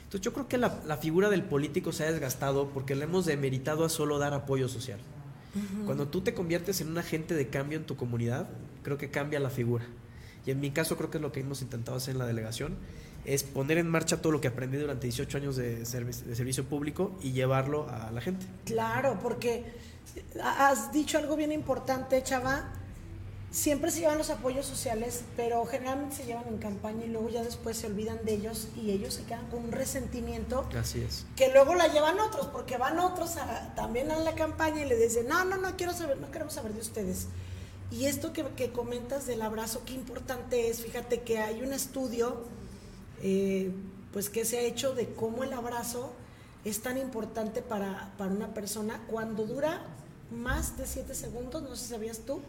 [SPEAKER 6] Entonces yo creo que la, la figura del político se ha desgastado porque le hemos demeritado a solo dar apoyo social. Cuando tú te conviertes en un agente de cambio en tu comunidad, creo que cambia la figura. Y en mi caso creo que es lo que hemos intentado hacer en la delegación, es poner en marcha todo lo que aprendí durante 18 años de, servi- de servicio público y llevarlo a la gente.
[SPEAKER 2] Claro, porque has dicho algo bien importante, Chava. Siempre se llevan los apoyos sociales, pero generalmente se llevan en campaña y luego ya después se olvidan de ellos y ellos se quedan con un resentimiento
[SPEAKER 6] Así es.
[SPEAKER 2] que luego la llevan otros, porque van otros a- también a la campaña y le dicen, no, no, no quiero saber, no queremos saber de ustedes. Y esto que, que comentas del abrazo, qué importante es, fíjate que hay un estudio eh, pues que se ha hecho de cómo el abrazo es tan importante para, para una persona cuando dura más de 7 segundos, no sé si sabías tú.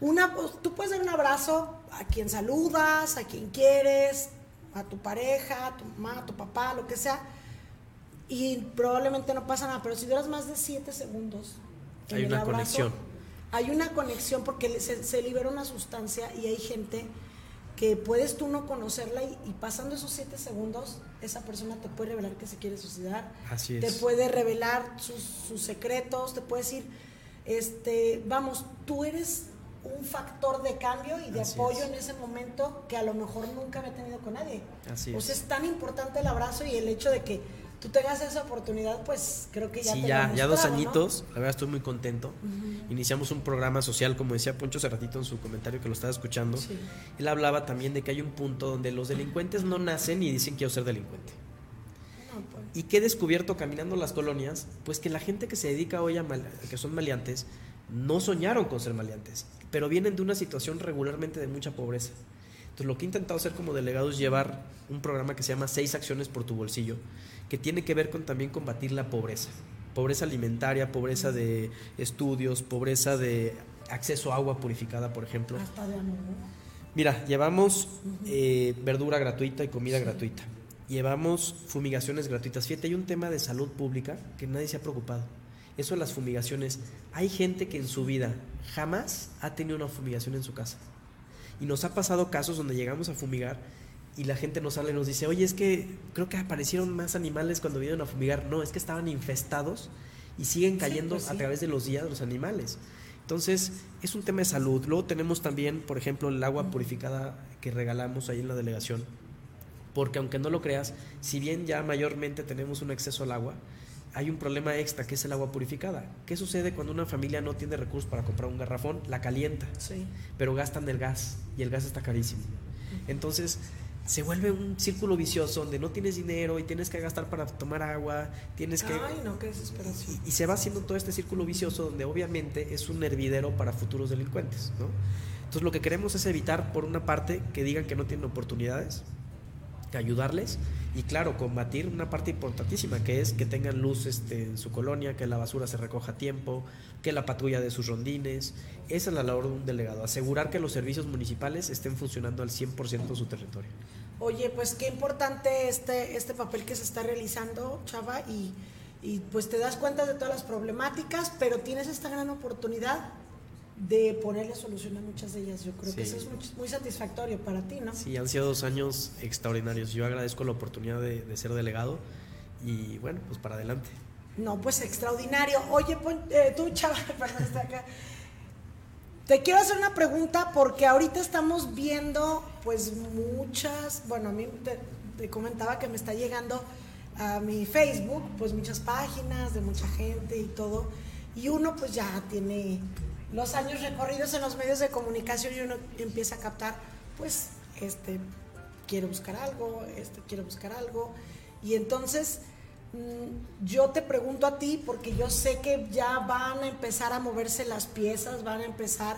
[SPEAKER 2] Una, pues, tú puedes dar un abrazo a quien saludas, a quien quieres, a tu pareja, a tu mamá, a tu papá, lo que sea, y probablemente no pasa nada, pero si duras más de 7 segundos, en
[SPEAKER 6] Hay
[SPEAKER 2] el
[SPEAKER 6] una
[SPEAKER 2] abrazo,
[SPEAKER 6] conexión.
[SPEAKER 2] Hay una conexión porque se, se libera una sustancia y hay gente que puedes tú no conocerla y, y pasando esos 7 segundos, esa persona te puede revelar que se quiere suicidar,
[SPEAKER 6] Así
[SPEAKER 2] te
[SPEAKER 6] es.
[SPEAKER 2] puede revelar sus, sus secretos, te puede decir, este, vamos, tú eres un factor de cambio y de
[SPEAKER 6] Así
[SPEAKER 2] apoyo
[SPEAKER 6] es.
[SPEAKER 2] en ese momento que a lo mejor nunca había tenido con nadie.
[SPEAKER 6] Así
[SPEAKER 2] o sea,
[SPEAKER 6] es.
[SPEAKER 2] es tan importante el abrazo y el hecho de que tú tengas esa oportunidad, pues creo que ya
[SPEAKER 6] sí,
[SPEAKER 2] te
[SPEAKER 6] ya, ya dos
[SPEAKER 2] mostrado, ¿no?
[SPEAKER 6] añitos, la verdad estoy muy contento. Iniciamos un programa social, como decía Poncho hace ratito en su comentario que lo estaba escuchando.
[SPEAKER 2] Sí.
[SPEAKER 6] Él hablaba también de que hay un punto donde los delincuentes no nacen y dicen quiero ser delincuente.
[SPEAKER 2] No, pues,
[SPEAKER 6] ¿Y qué he descubierto caminando las colonias? Pues que la gente que se dedica hoy a mal- que son maleantes no soñaron con ser maleantes, pero vienen de una situación regularmente de mucha pobreza. Entonces lo que he intentado hacer como delegado es llevar un programa que se llama Seis acciones por tu bolsillo, que tiene que ver con también combatir la pobreza. Pobreza alimentaria, pobreza de estudios, pobreza de acceso a agua purificada, por ejemplo.
[SPEAKER 2] hasta de amor, ¿no?
[SPEAKER 6] Mira, llevamos eh, verdura gratuita y comida gratuita. Llevamos fumigaciones gratuitas. Fíjate, hay un tema de salud pública que nadie se ha preocupado. Eso de las fumigaciones. Hay gente que en su vida jamás ha tenido una fumigación en su casa. Y nos ha pasado casos donde llegamos a fumigar y la gente nos sale y nos dice, oye, es que creo que aparecieron más animales cuando vinieron a fumigar. No, es que estaban infestados y siguen cayendo
[SPEAKER 2] pues sí.
[SPEAKER 6] a través de los días los animales. Entonces, es un tema de salud. Luego tenemos también, por ejemplo, el agua purificada que regalamos ahí en la delegación. Porque aunque no lo creas, si bien ya mayormente tenemos un exceso al agua, hay un problema extra que es el agua purificada. ¿Qué sucede cuando una familia no tiene recursos para comprar un garrafón? La calienta,
[SPEAKER 2] Sí.
[SPEAKER 6] pero gastan el gas y el gas está carísimo. Entonces se vuelve un círculo vicioso donde no tienes dinero y tienes que gastar para tomar agua, tienes que...
[SPEAKER 2] Ay, no, qué desesperación.
[SPEAKER 6] Y, y se va haciendo todo este círculo vicioso donde obviamente es un hervidero para futuros delincuentes, ¿no? Entonces lo que queremos es evitar, por una parte, que digan que no tienen oportunidades, que ayudarles y claro, combatir una parte importantísima que es que tengan luz este, en su colonia, que la basura se recoja a tiempo, que la patrulla de sus rondines. Esa es la labor de un delegado, asegurar que los servicios municipales estén funcionando al 100% en su territorio.
[SPEAKER 2] Oye, pues qué importante este, este papel que se está realizando, Chava, y, y pues te das cuenta de todas las problemáticas, pero tienes esta gran oportunidad de ponerle solución a muchas de ellas. Yo creo que eso es muy, muy satisfactorio para ti, ¿no?
[SPEAKER 6] Sí, han sido dos años extraordinarios. Yo agradezco la oportunidad de, de ser delegado y bueno, pues para adelante.
[SPEAKER 2] No, pues extraordinario. Oye, Pon- eh, tú, Chava, perdón, está acá. Te quiero hacer una pregunta porque ahorita estamos viendo pues muchas, bueno, a mí te, te comentaba que me está llegando a mi Facebook pues muchas páginas de mucha gente y todo y uno pues ya tiene los años recorridos en los medios de comunicación y uno empieza a captar pues este quiero buscar algo, este quiero buscar algo. Y entonces Mm, yo te pregunto a ti porque yo sé que ya van a empezar a moverse las piezas, van a empezar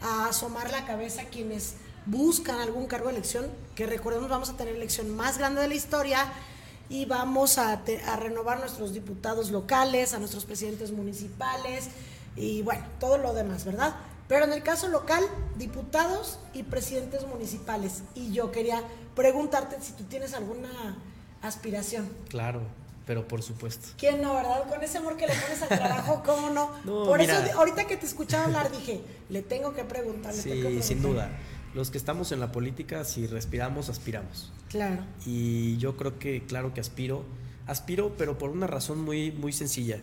[SPEAKER 2] a asomar la cabeza quienes buscan algún cargo de elección, que recordemos vamos a tener la elección más grande de la historia y vamos a, a renovar nuestros diputados locales, a nuestros presidentes municipales y bueno, todo lo demás, ¿verdad? Pero en el caso local, diputados y presidentes municipales. Y yo quería preguntarte si tú tienes alguna aspiración.
[SPEAKER 6] Claro, pero por supuesto.
[SPEAKER 2] ¿Quién no, verdad? Con ese amor que le pones al trabajo, ¿cómo no? por eso, ahorita que te escuchaba hablar, dije, le tengo que preguntar.
[SPEAKER 6] sí, sin duda. Los que estamos en la política, si respiramos, aspiramos.
[SPEAKER 2] Claro.
[SPEAKER 6] Y yo creo que, claro que aspiro. Aspiro, pero por una razón muy, muy sencilla.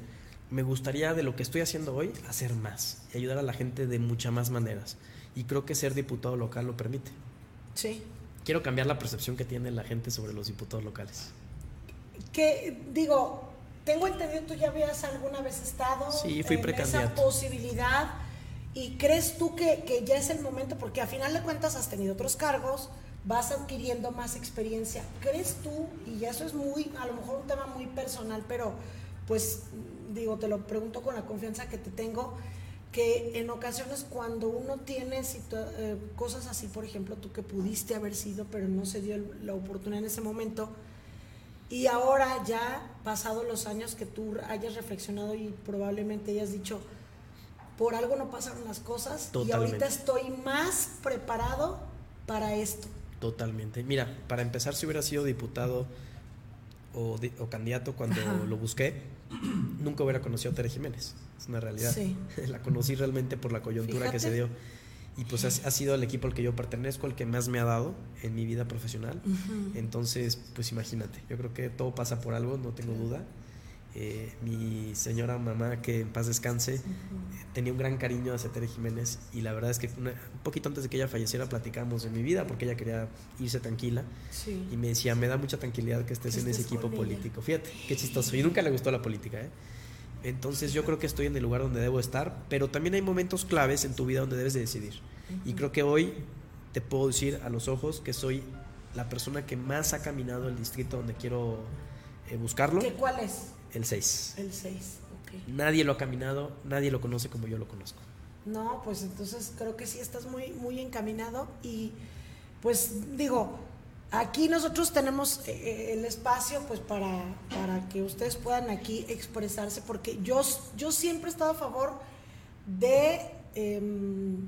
[SPEAKER 6] Me gustaría de lo que estoy haciendo hoy hacer más y ayudar a la gente de muchas más maneras. Y creo que ser diputado local lo permite.
[SPEAKER 2] Sí.
[SPEAKER 6] Quiero cambiar la percepción que tiene la gente sobre los diputados locales.
[SPEAKER 2] Que digo, tengo entendido tú ya habías alguna vez estado
[SPEAKER 6] sí, fui en esa
[SPEAKER 2] posibilidad y crees tú que, que, ya es el momento porque a final de cuentas has tenido otros cargos, vas adquiriendo más experiencia. ¿Crees tú y ya eso es muy a lo mejor un tema muy personal, pero pues digo, te lo pregunto con la confianza que te tengo que en ocasiones cuando uno tiene eh, cosas así, por ejemplo, tú que pudiste haber sido, pero no se dio la oportunidad en ese momento, y ahora ya, pasados los años que tú hayas reflexionado y probablemente hayas dicho, por algo no pasaron las cosas y ahorita estoy más preparado para esto.
[SPEAKER 6] Totalmente. Mira, para empezar, si hubiera sido diputado o, candidato cuando lo busqué, nunca hubiera conocido a Tere Jiménez. Es una realidad. La conocí realmente por la coyuntura que se dio y pues ha, sido el equipo al que yo pertenezco, el que más me ha dado en mi vida profesional. Entonces, pues imagínate, yo creo que todo pasa por algo, no tengo duda. Eh, mi señora mamá, que en paz descanse, tenía un gran cariño hacia Tere Jiménez y la verdad es que un poquito antes de que ella falleciera platicamos de mi vida porque ella quería irse tranquila y me decía, me da mucha tranquilidad que estés en ese equipo político. Fíjate, qué chistoso. Y nunca le gustó la política, ¿eh? Entonces yo creo que estoy en el lugar donde debo estar, pero también hay momentos claves en tu vida donde debes de decidir. Y creo que hoy te puedo decir a los ojos que soy la persona que más ha caminado el distrito donde quiero eh, buscarlo.
[SPEAKER 2] ¿Qué cuál es?
[SPEAKER 6] El 6.
[SPEAKER 2] El 6,
[SPEAKER 6] ok. Nadie lo ha caminado, nadie lo conoce como yo lo conozco.
[SPEAKER 2] No, pues entonces creo que sí estás muy, muy encaminado y pues digo, Aquí nosotros tenemos eh, eh, el espacio pues para, para que ustedes puedan aquí expresarse, porque yo, yo siempre he estado a favor de em,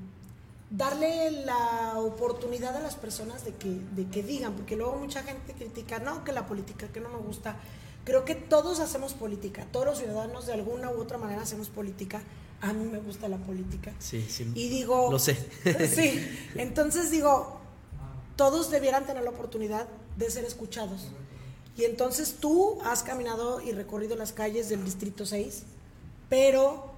[SPEAKER 2] darle la oportunidad a las personas de que, de que digan, porque luego mucha gente critica, no, que la política, que no me gusta. Creo que todos hacemos política, todos los ciudadanos de alguna u otra manera hacemos política. A mí me gusta la política.
[SPEAKER 6] Sí, sí.
[SPEAKER 2] Y digo...
[SPEAKER 6] Lo sé.
[SPEAKER 2] sí, entonces digo, todos debieran tener la oportunidad de ser escuchados. Y entonces tú has caminado y recorrido las calles del Distrito 6, pero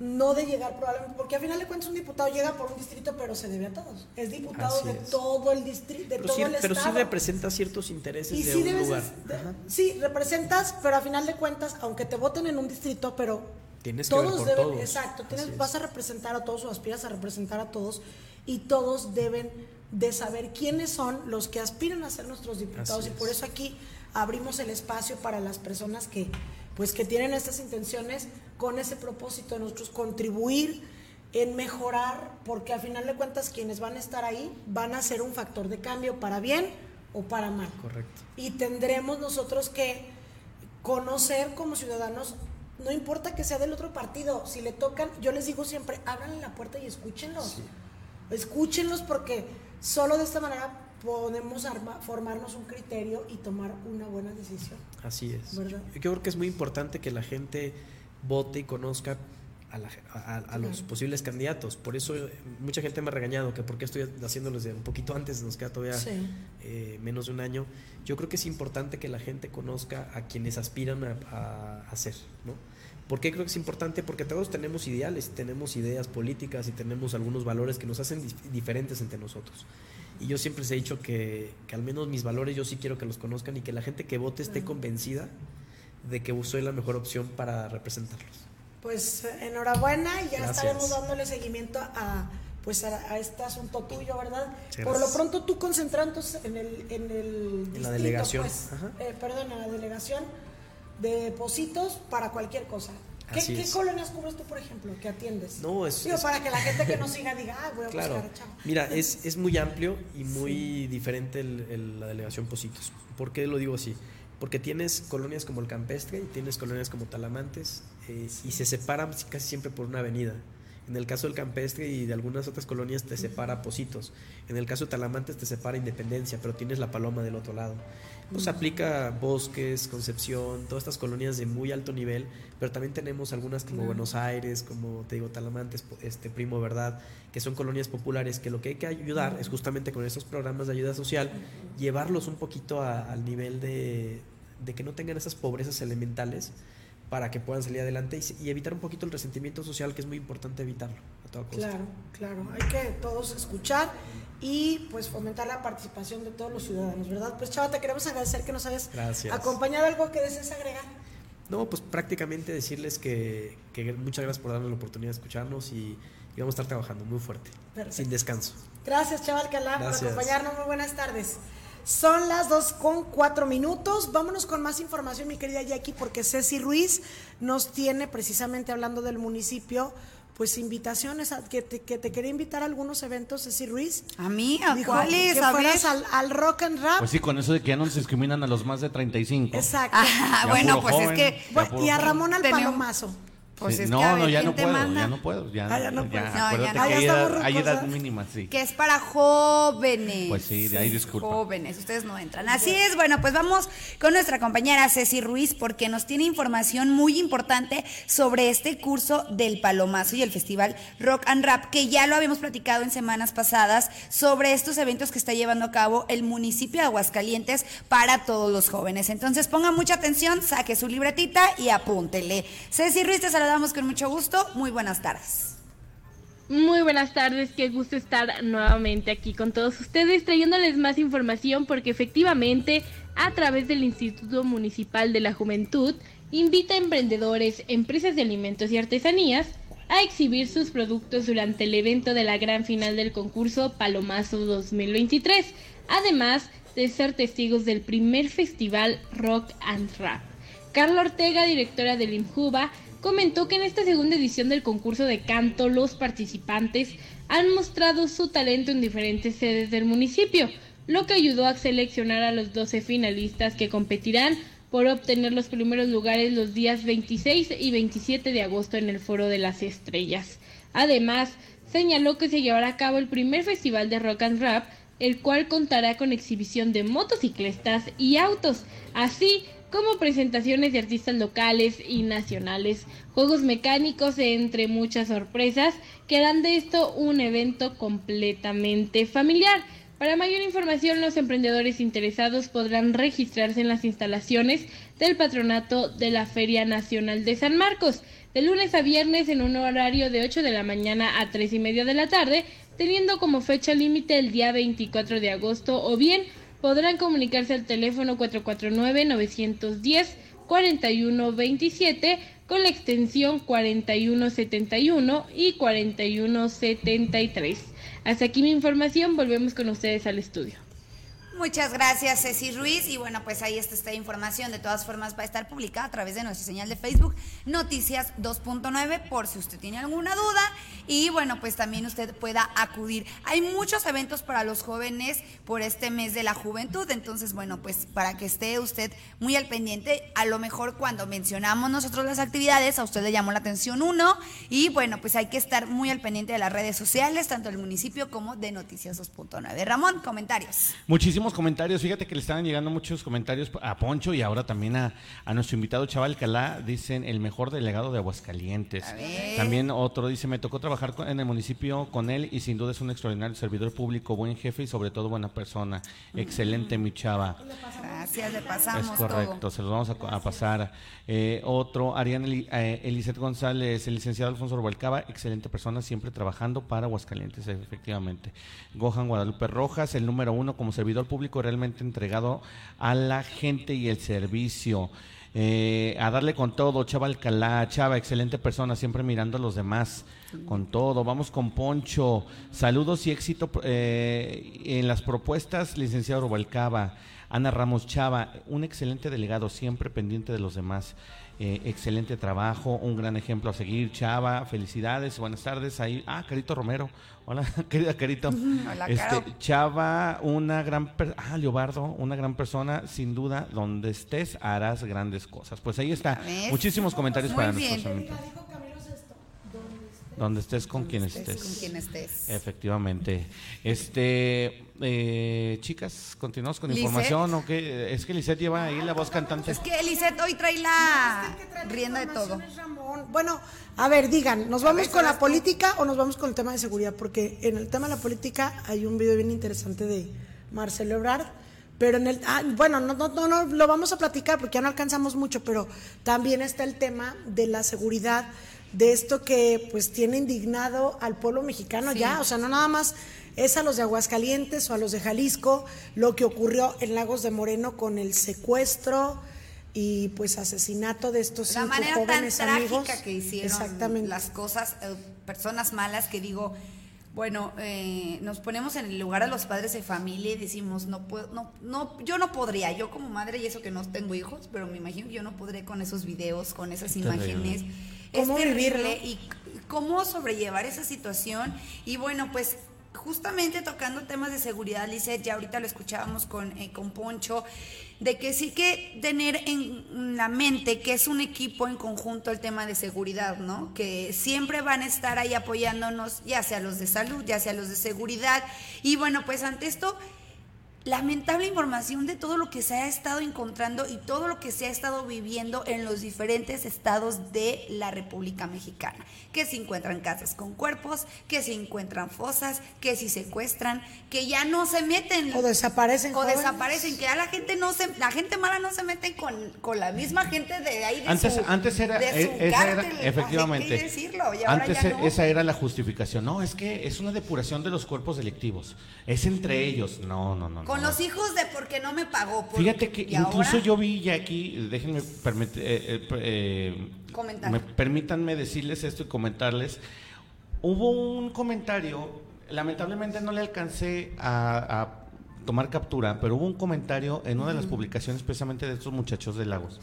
[SPEAKER 2] no de llegar probablemente, porque al final de cuentas un diputado llega por un distrito, pero se debe a todos. Es diputado de todo el distrito, de todo el
[SPEAKER 6] pero
[SPEAKER 2] estado.
[SPEAKER 6] sí representa ciertos intereses de un lugar.
[SPEAKER 2] sí, representas, pero al final de cuentas, aunque te voten en un distrito, pero
[SPEAKER 6] tienes que todos
[SPEAKER 2] deben,
[SPEAKER 6] todos.
[SPEAKER 2] exacto, tienes, vas a representar a todos o aspiras a representar a todos y todos deben de saber quiénes son los que aspiran a ser nuestros diputados y por eso aquí abrimos el espacio para las personas que pues que tienen estas intenciones con ese propósito de nosotros contribuir en mejorar porque al final de cuentas quienes van a estar ahí van a ser un factor de cambio para bien o para mal.
[SPEAKER 6] Correcto.
[SPEAKER 2] Y tendremos nosotros que conocer como ciudadanos no importa que sea del otro partido, si le tocan, yo les digo siempre, abran la puerta y escúchenlos. Escúchenlos porque Solo de esta manera podemos formarnos un criterio y tomar una buena decisión.
[SPEAKER 6] Así es. ¿verdad? Yo creo que es muy importante que la gente vote y conozca a, los posibles candidatos. Por eso eh, mucha gente me ha regañado que por qué estoy haciéndolos de un poquito antes, nos queda todavía eh, menos de un año. Yo creo que es importante que la gente conozca a quienes aspiran a, hacer, ¿no? ¿Por qué creo que es importante? Porque todos tenemos ideales, tenemos ideas políticas y tenemos algunos valores que nos hacen diferentes entre nosotros. Y yo siempre les he dicho que, al menos mis valores yo sí quiero que los conozcan y que la gente que vote esté convencida de que soy la mejor opción para representarlos.
[SPEAKER 2] Pues enhorabuena y ya estaremos dándole seguimiento a pues a, este asunto tuyo, ¿verdad? Por lo pronto tú concentrándote en el en el
[SPEAKER 6] la delegación,
[SPEAKER 2] pues, eh, perdón, en la delegación de Positos para cualquier cosa. ¿Qué, colonias cubres tú, por ejemplo, que atiendes?
[SPEAKER 6] No, es,
[SPEAKER 2] Digo, para que la gente que no siga diga, ah, voy a
[SPEAKER 6] claro.
[SPEAKER 2] buscar a Chavo.
[SPEAKER 6] Mira, es, es muy amplio y muy diferente la delegación Positos. ¿Por qué lo digo así? Porque tienes colonias como el Campestre y tienes colonias como Talamantes eh, y se separan casi siempre por una avenida. En el caso del Campestre y de algunas otras colonias te separa Positos. En el caso de Talamantes te separa Independencia, pero tienes la Paloma del otro lado. Pues aplica Bosques, Concepción, todas estas colonias de muy alto nivel, pero también tenemos algunas como Buenos Aires, como te digo Talamantes, este Primo Verdad, que son colonias populares que lo que hay que ayudar es justamente con estos programas de ayuda social llevarlos un poquito al nivel de, de que no tengan esas pobrezas elementales para que puedan salir adelante y, evitar un poquito el resentimiento social, que es muy importante evitarlo a toda costa.
[SPEAKER 2] Claro, claro. Hay que todos escuchar y pues fomentar la participación de todos los ciudadanos, ¿verdad? Pues Chava, te queremos agradecer que nos hayas acompañado. ¿Algo que desees agregar?
[SPEAKER 6] No, pues prácticamente decirles que, muchas gracias por darnos la oportunidad de escucharnos y, vamos a estar trabajando muy fuerte, sin descanso.
[SPEAKER 2] Gracias, Chaval Calá, por acompañarnos. Muy buenas tardes. Son las dos con cuatro minutos. Vámonos con más información, mi querida Jackie, porque Ceci Ruiz nos tiene precisamente hablando del municipio. Pues invitaciones, a, que, te, que te quería invitar a algunos eventos, Ceci Ruiz.
[SPEAKER 1] ¿A mí? ¿A cuáles?
[SPEAKER 2] Que fueras al, al, rock and rap.
[SPEAKER 4] Pues sí, con eso de que ya no se discriminan a los más de 35.
[SPEAKER 2] Exacto.
[SPEAKER 1] bueno, pues es que...
[SPEAKER 2] y a Ramón al Palomazo.
[SPEAKER 1] Pues
[SPEAKER 4] no, no, ya no puedo, ya no puedo, ya,
[SPEAKER 2] ah, no,
[SPEAKER 4] ya, no acuérdate que hay edad, hay edad, mínima, sí.
[SPEAKER 1] Que es para jóvenes.
[SPEAKER 4] Pues sí, de ahí disculpa.
[SPEAKER 1] Jóvenes, ustedes no entran. Así es, bueno, pues vamos con nuestra compañera Ceci Ruiz porque nos tiene información muy importante sobre este curso del Palomazo y el Festival Rock and Rap, que ya lo habíamos platicado en semanas pasadas sobre estos eventos que está llevando a cabo el municipio de Aguascalientes para todos los jóvenes. Entonces ponga mucha atención, saque su libretita y apúntele. Ceci Ruiz te saluda saludamos con mucho gusto. Muy buenas tardes.
[SPEAKER 7] Muy buenas tardes, qué gusto estar nuevamente aquí con todos ustedes trayéndoles más información porque efectivamente a través del Instituto Municipal de la Juventud invita a emprendedores, empresas de alimentos y artesanías a exhibir sus productos durante el evento de la gran final del concurso Palomazo 2023, además de ser testigos del primer festival Rock and Rap. Carla Ortega, directora del IMJUBA, comentó que en esta segunda edición del concurso de canto los participantes han mostrado su talento en diferentes sedes del municipio, lo que ayudó a seleccionar a los 12 finalistas que competirán por obtener los primeros lugares los días 26 y 27 de agosto en el Foro de las Estrellas. Además, señaló que se llevará a cabo el primer festival de rock and rap, el cual contará con exhibición de motocicletas y autos, así como presentaciones de artistas locales y nacionales, juegos mecánicos, entre muchas sorpresas, que harán de esto un evento completamente familiar. Para mayor información, los emprendedores interesados podrán registrarse en las instalaciones del patronato de la Feria Nacional de San Marcos, de lunes a viernes en un horario de 8 de la mañana a 3 y media de la tarde, teniendo como fecha límite el día 24 de agosto o bien podrán comunicarse al teléfono 449-910-4127 con la extensión 4171 y 4173. Hasta aquí mi información, volvemos con ustedes al estudio.
[SPEAKER 1] Muchas gracias, Ceci Ruiz. Y bueno, pues ahí está esta información. De todas formas, va a estar publicada a través de nuestra señal de Facebook, Noticias 2.9, por si usted tiene alguna duda. Y bueno, pues también usted pueda acudir. Hay muchos eventos para los jóvenes por este mes de la juventud. Entonces, bueno, pues para que esté usted muy al pendiente, a lo mejor cuando mencionamos nosotros las actividades, a usted le llamó la atención uno. Y bueno, pues hay que estar muy al pendiente de las redes sociales, tanto del municipio como de Noticias 2.9. Ramón, comentarios.
[SPEAKER 4] Muchísimos comentarios. Fíjate que le estaban llegando muchos comentarios a Poncho y ahora también a, nuestro invitado Chaval Calá. Dicen el mejor delegado de Aguascalientes. También otro dice: Me tocó trabajar en el municipio con él y sin duda es un extraordinario servidor público, buen jefe y sobre todo buena persona. Excelente, mi chava.
[SPEAKER 1] Gracias, le pasamos.
[SPEAKER 4] Es correcto, se los vamos a, pasar. Eh, otro, Ariana eh, González, el licenciado Alfonso Rubalcaba, excelente persona, siempre trabajando para Aguascalientes, efectivamente. Gohan Guadalupe Rojas, el número uno como servidor público realmente entregado a la gente y el servicio. Eh, a darle con todo, Chava Alcalá, Chava, excelente persona, siempre mirando a los demás, con todo. Vamos con Poncho, saludos y éxito eh, en las propuestas, licenciado Rubalcaba, Ana Ramos Chava, un excelente delegado, siempre pendiente de los demás. Eh, excelente trabajo, un gran ejemplo a seguir. Chava, felicidades, buenas tardes. Ahí, ah, Carito Romero. Hola, querida Carito.
[SPEAKER 1] Hola,
[SPEAKER 4] este, Chava, una gran, ah, Leobardo, una gran persona, sin duda, donde estés harás grandes cosas. Pues ahí está. Muchísimos comentarios para nosotros. Donde estés con quien estés.
[SPEAKER 1] Con quien estés.
[SPEAKER 4] Efectivamente. Este, eh, chicas, continuamos con información o qué? Es que Lisette lleva ahí la voz cantante.
[SPEAKER 1] Es que Lisette hoy trae la rienda de todo.
[SPEAKER 2] Bueno, a ver, digan, ¿nos vamos con la política o nos vamos con el tema de seguridad? Porque en el tema de la política hay un video bien interesante de Marcelo Ebrard pero en el, ah, bueno, no, no, no, no, lo vamos a platicar porque ya no alcanzamos mucho, pero también está el tema de la seguridad, de esto que pues tiene indignado al pueblo mexicano ya, o sea, no nada más es a los de Aguascalientes o a los de Jalisco, lo que ocurrió en Lagos de Moreno con el secuestro y pues asesinato de estos
[SPEAKER 1] la
[SPEAKER 2] cinco
[SPEAKER 1] manera
[SPEAKER 2] jóvenes
[SPEAKER 1] tan
[SPEAKER 2] amigos.
[SPEAKER 1] trágica que hicieron las cosas, eh, personas malas que digo, bueno, eh, nos ponemos en el lugar de los padres de familia y decimos, no puedo, no, no, yo no podría, yo como madre y eso que no tengo hijos, pero me imagino que yo no podré con esos videos, con esas imágenes.
[SPEAKER 2] ¿Cómo
[SPEAKER 1] es
[SPEAKER 2] vivirlo?
[SPEAKER 1] Y cómo sobrellevar esa situación. Y bueno, pues justamente tocando temas de seguridad, Lizeth, ya ahorita lo escuchábamos con, eh, con Poncho, de que sí que tener en la mente que es un equipo en conjunto el tema de seguridad, ¿no? Que siempre van a estar ahí apoyándonos, ya sea los de salud, ya sea los de seguridad. Y bueno, pues ante esto lamentable información de todo lo que se ha estado encontrando y todo lo que se ha estado viviendo en los diferentes estados de la República Mexicana. Que se encuentran casas con cuerpos, que se encuentran fosas, que se secuestran, que ya no se meten.
[SPEAKER 2] O desaparecen.
[SPEAKER 1] O desaparecen, que ya la gente no se, la gente mala no se mete con, con la misma gente de ahí. De
[SPEAKER 4] antes,
[SPEAKER 1] su,
[SPEAKER 4] antes era,
[SPEAKER 1] de su
[SPEAKER 4] e, esa
[SPEAKER 1] cártel,
[SPEAKER 4] era, efectivamente.
[SPEAKER 1] Hay que decirlo, y ahora
[SPEAKER 4] antes
[SPEAKER 1] ya
[SPEAKER 4] e,
[SPEAKER 1] no.
[SPEAKER 4] esa era la justificación. No, es que es una depuración de los cuerpos delictivos. Es entre ellos. No, no, no.
[SPEAKER 1] Con
[SPEAKER 4] no.
[SPEAKER 1] los hijos de porque no me pagó. Por,
[SPEAKER 4] Fíjate que incluso yo vi ya aquí, déjenme permitir, eh, eh,
[SPEAKER 1] Comentar.
[SPEAKER 4] me, permítanme decirles esto y comentarles. Hubo un comentario, lamentablemente no le alcancé a, a tomar captura, pero hubo un comentario en una de las publicaciones precisamente de estos muchachos de Lagos.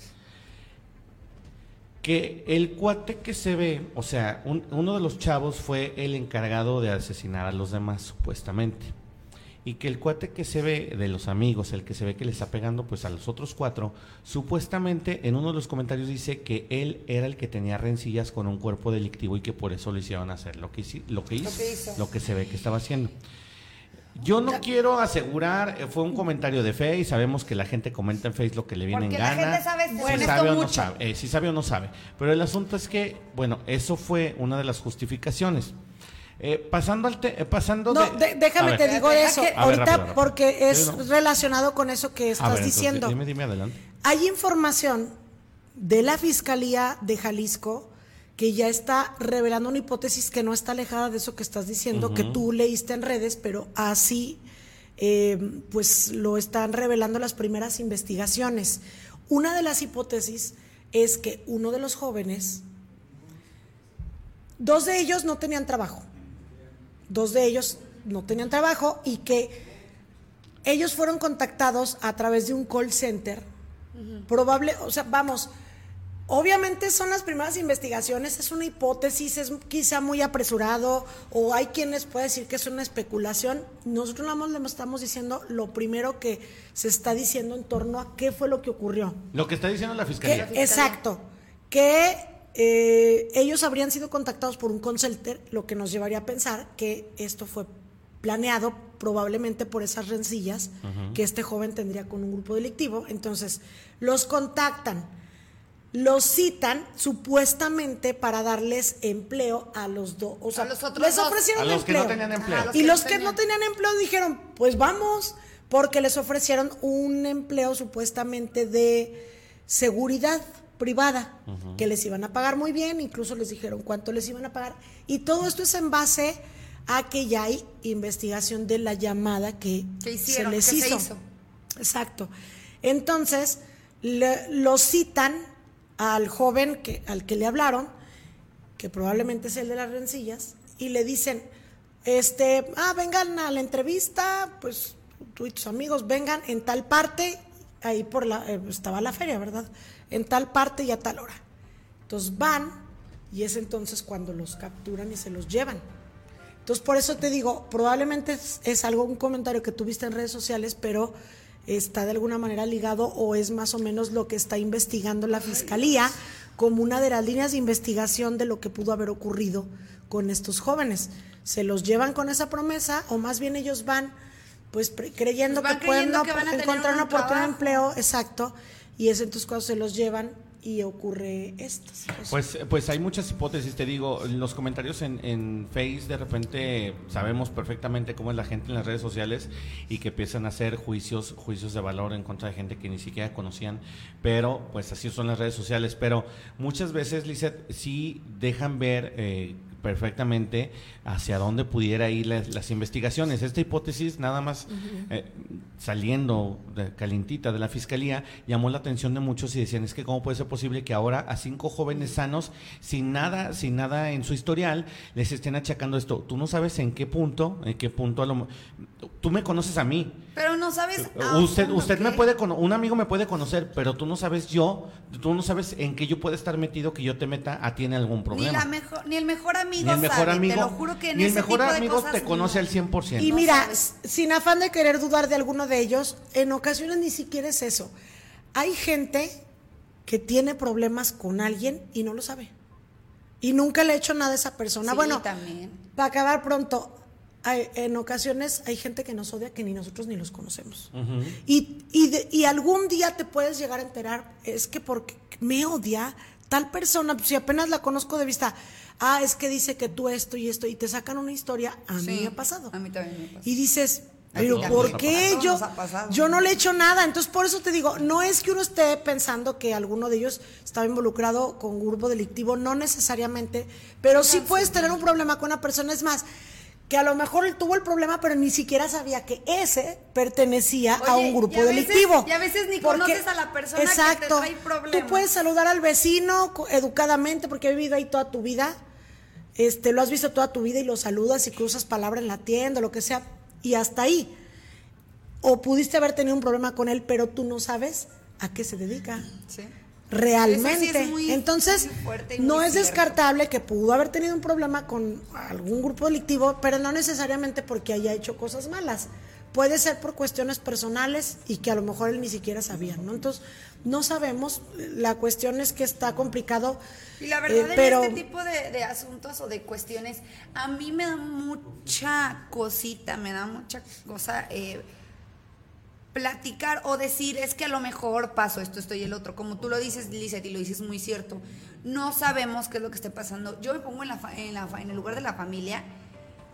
[SPEAKER 4] Que el cuate que se ve, o sea, un- uno de los chavos fue el encargado de asesinar a los demás, supuestamente y que el cuate que se ve de los amigos, el que se ve que le está pegando pues a los otros cuatro, supuestamente en uno de los comentarios dice que él era el que tenía rencillas con un cuerpo delictivo y que por eso le hicieron hacer lo que, lo que hizo,
[SPEAKER 1] que hizo.
[SPEAKER 4] lo que se ve que estaba haciendo. Yo no quiero asegurar, eh, fue un comentario de y sabemos que la gente comenta en Face lo que le viene
[SPEAKER 1] Porque
[SPEAKER 4] en
[SPEAKER 1] la
[SPEAKER 4] gana.
[SPEAKER 1] gente sabe
[SPEAKER 4] si sabe no sabe, eh, si sabe o no sabe. Pero el asunto es que, bueno, eso fue una de las justificaciones. Eh, pasando al te- eh, pasando
[SPEAKER 2] No,
[SPEAKER 4] de-
[SPEAKER 2] de- déjame te
[SPEAKER 4] ver.
[SPEAKER 2] digo de eso.
[SPEAKER 4] Ver,
[SPEAKER 2] Ahorita,
[SPEAKER 4] rápido, rápido.
[SPEAKER 2] porque es
[SPEAKER 4] no.
[SPEAKER 2] relacionado con eso que
[SPEAKER 4] A
[SPEAKER 2] estás
[SPEAKER 4] ver, entonces,
[SPEAKER 2] diciendo.
[SPEAKER 4] Dime, dime adelante.
[SPEAKER 2] Hay información de la Fiscalía de Jalisco que ya está revelando una hipótesis que no está alejada de eso que estás diciendo, que tú leíste en redes, pero así eh, pues lo están revelando las primeras investigaciones. Una de las hipótesis es que uno de los jóvenes, dos de ellos no tenían trabajo, dos de ellos no tenían trabajo y que ellos fueron contactados a través de un call center. Probable, o sea, vamos, obviamente son las primeras investigaciones, es una hipótesis, es quizá muy apresurado, o hay quienes pueden decir que es una especulación. Nosotros nada más le estamos diciendo lo primero que se está diciendo en torno a qué fue lo que ocurrió.
[SPEAKER 4] Lo que está diciendo la
[SPEAKER 2] Que-
[SPEAKER 4] fiscalía.
[SPEAKER 2] exacto, que eh, ellos habrían sido contactados por un center, lo que nos llevaría a pensar que esto fue planeado probablemente por esas rencillas que este joven tendría con un grupo delictivo. Entonces, los contactan, los citan supuestamente para darles empleo a los dos. O sea,
[SPEAKER 1] A los otros
[SPEAKER 2] les
[SPEAKER 1] dos.
[SPEAKER 2] ofrecieron
[SPEAKER 4] A los que no
[SPEAKER 2] empleo.
[SPEAKER 4] tenían empleo.
[SPEAKER 1] Ajá, los
[SPEAKER 2] y
[SPEAKER 1] que
[SPEAKER 2] los
[SPEAKER 1] no
[SPEAKER 2] que no
[SPEAKER 1] tenían.
[SPEAKER 2] tenían empleo dijeron, pues vamos, porque les ofrecieron un empleo supuestamente de seguridad privada, que les iban a pagar muy bien, incluso les dijeron cuánto les iban a pagar. Y todo esto es en base a que ya hay investigación de la llamada que,
[SPEAKER 1] Que hicieron,
[SPEAKER 2] se les
[SPEAKER 1] que se
[SPEAKER 2] hizo.
[SPEAKER 1] hizo.
[SPEAKER 2] Exacto. Entonces, le- lo citan al joven que, al que le hablaron, que probablemente es el de las rencillas, y le dicen, este, ah, vengan a la entrevista, pues tú y tus amigos vengan en tal parte, ahí por la, eh, estaba la feria, ¿verdad? En tal parte y a tal hora. Entonces van, y es entonces cuando los capturan y se los llevan. Entonces, por eso te digo, probablemente es, es algo, un comentario que tuviste en redes sociales, pero está de alguna manera ligado o es más o menos lo que está investigando la fiscalía, como una de las líneas de investigación de lo que pudo haber ocurrido con estos jóvenes. Se los llevan con esa promesa o más bien ellos van pues creyendo
[SPEAKER 1] pues
[SPEAKER 2] que pueden
[SPEAKER 1] encontrar
[SPEAKER 2] una oportunidad de empleo, exacto, y es entonces cuando se los llevan y ocurre esto.
[SPEAKER 4] Pues, pues hay muchas hipótesis, te digo, los comentarios en, en Face de repente sabemos perfectamente cómo es la gente en las redes sociales y que empiezan a hacer juicios, juicios de valor en contra de gente que ni siquiera conocían, pero pues así son las redes sociales, pero muchas veces, Lizeth, sí dejan ver eh, perfectamente hacia dónde pudiera ir las, investigaciones. Esta hipótesis, nada más eh, saliendo de, calentita de la fiscalía, llamó la atención de muchos y decían, es que cómo puede ser posible que ahora a cinco jóvenes sanos, sin nada, sin nada en su historial, les estén achacando esto. Tú no sabes en qué punto, en qué punto a lo tú me conoces a mí.
[SPEAKER 1] Pero no sabes.
[SPEAKER 4] usted, usted me puede un amigo me puede conocer, pero tú no sabes yo, tú no sabes en qué yo puedo estar metido que yo te meta a ti en algún problema.
[SPEAKER 1] Ni, la mejor, ni el mejor amigo ni el mejor amigo, te lo juro que en
[SPEAKER 4] ni
[SPEAKER 1] el
[SPEAKER 4] mejor amigo te conoce al 100%.
[SPEAKER 2] Y mira, sin afán de querer dudar de alguno de ellos, en ocasiones ni siquiera es eso. Hay gente que tiene problemas con alguien y no lo sabe. Y nunca le ha hecho nada a esa persona. bueno,
[SPEAKER 1] también.
[SPEAKER 2] para acabar pronto, en ocasiones hay gente que nos odia que ni nosotros ni los conocemos. Y, y, algún día te puedes llegar a enterar, es que porque me odia tal persona, si apenas la conozco de vista, ah, es que dice que tú esto y esto, y te sacan una historia, a mí me ha pasado.
[SPEAKER 1] A mí también me ha pasado.
[SPEAKER 2] Y dices, pero ¿por qué yo, yo no le he hecho nada? Entonces, por eso te digo, no es que uno esté pensando que alguno de ellos estaba involucrado con un grupo delictivo, no necesariamente, pero sí puedes tener un problema con una persona. Es más, que a lo mejor él tuvo el problema, pero ni siquiera sabía que ese pertenecía a un grupo delictivo.
[SPEAKER 1] y a veces ni conoces a la persona que te trae problemas.
[SPEAKER 2] Tú puedes saludar al vecino educadamente porque ha vivido ahí toda tu vida. Este, lo has visto toda tu vida y lo saludas y cruzas palabra en la tienda, lo que sea, y hasta ahí. O pudiste haber tenido un problema con él, pero tú no sabes a qué se dedica. Sí realmente. Entonces, no es descartable que pudo haber tenido un problema con algún grupo delictivo, pero no necesariamente porque haya hecho cosas malas. Puede ser por cuestiones personales y que a lo mejor él ni siquiera sabía, ¿no? Entonces, no sabemos. La cuestión es que está complicado.
[SPEAKER 1] Y la verdad, eh, en este tipo de, de, asuntos o de cuestiones, a mí me da mucha cosita, me da mucha cosa. Eh, platicar o decir, es que a lo mejor paso esto, esto y el otro. Como tú lo dices, Lizeth, y lo dices muy cierto. No sabemos qué es lo que esté pasando. Yo me pongo en, la, en, la, en el lugar de la familia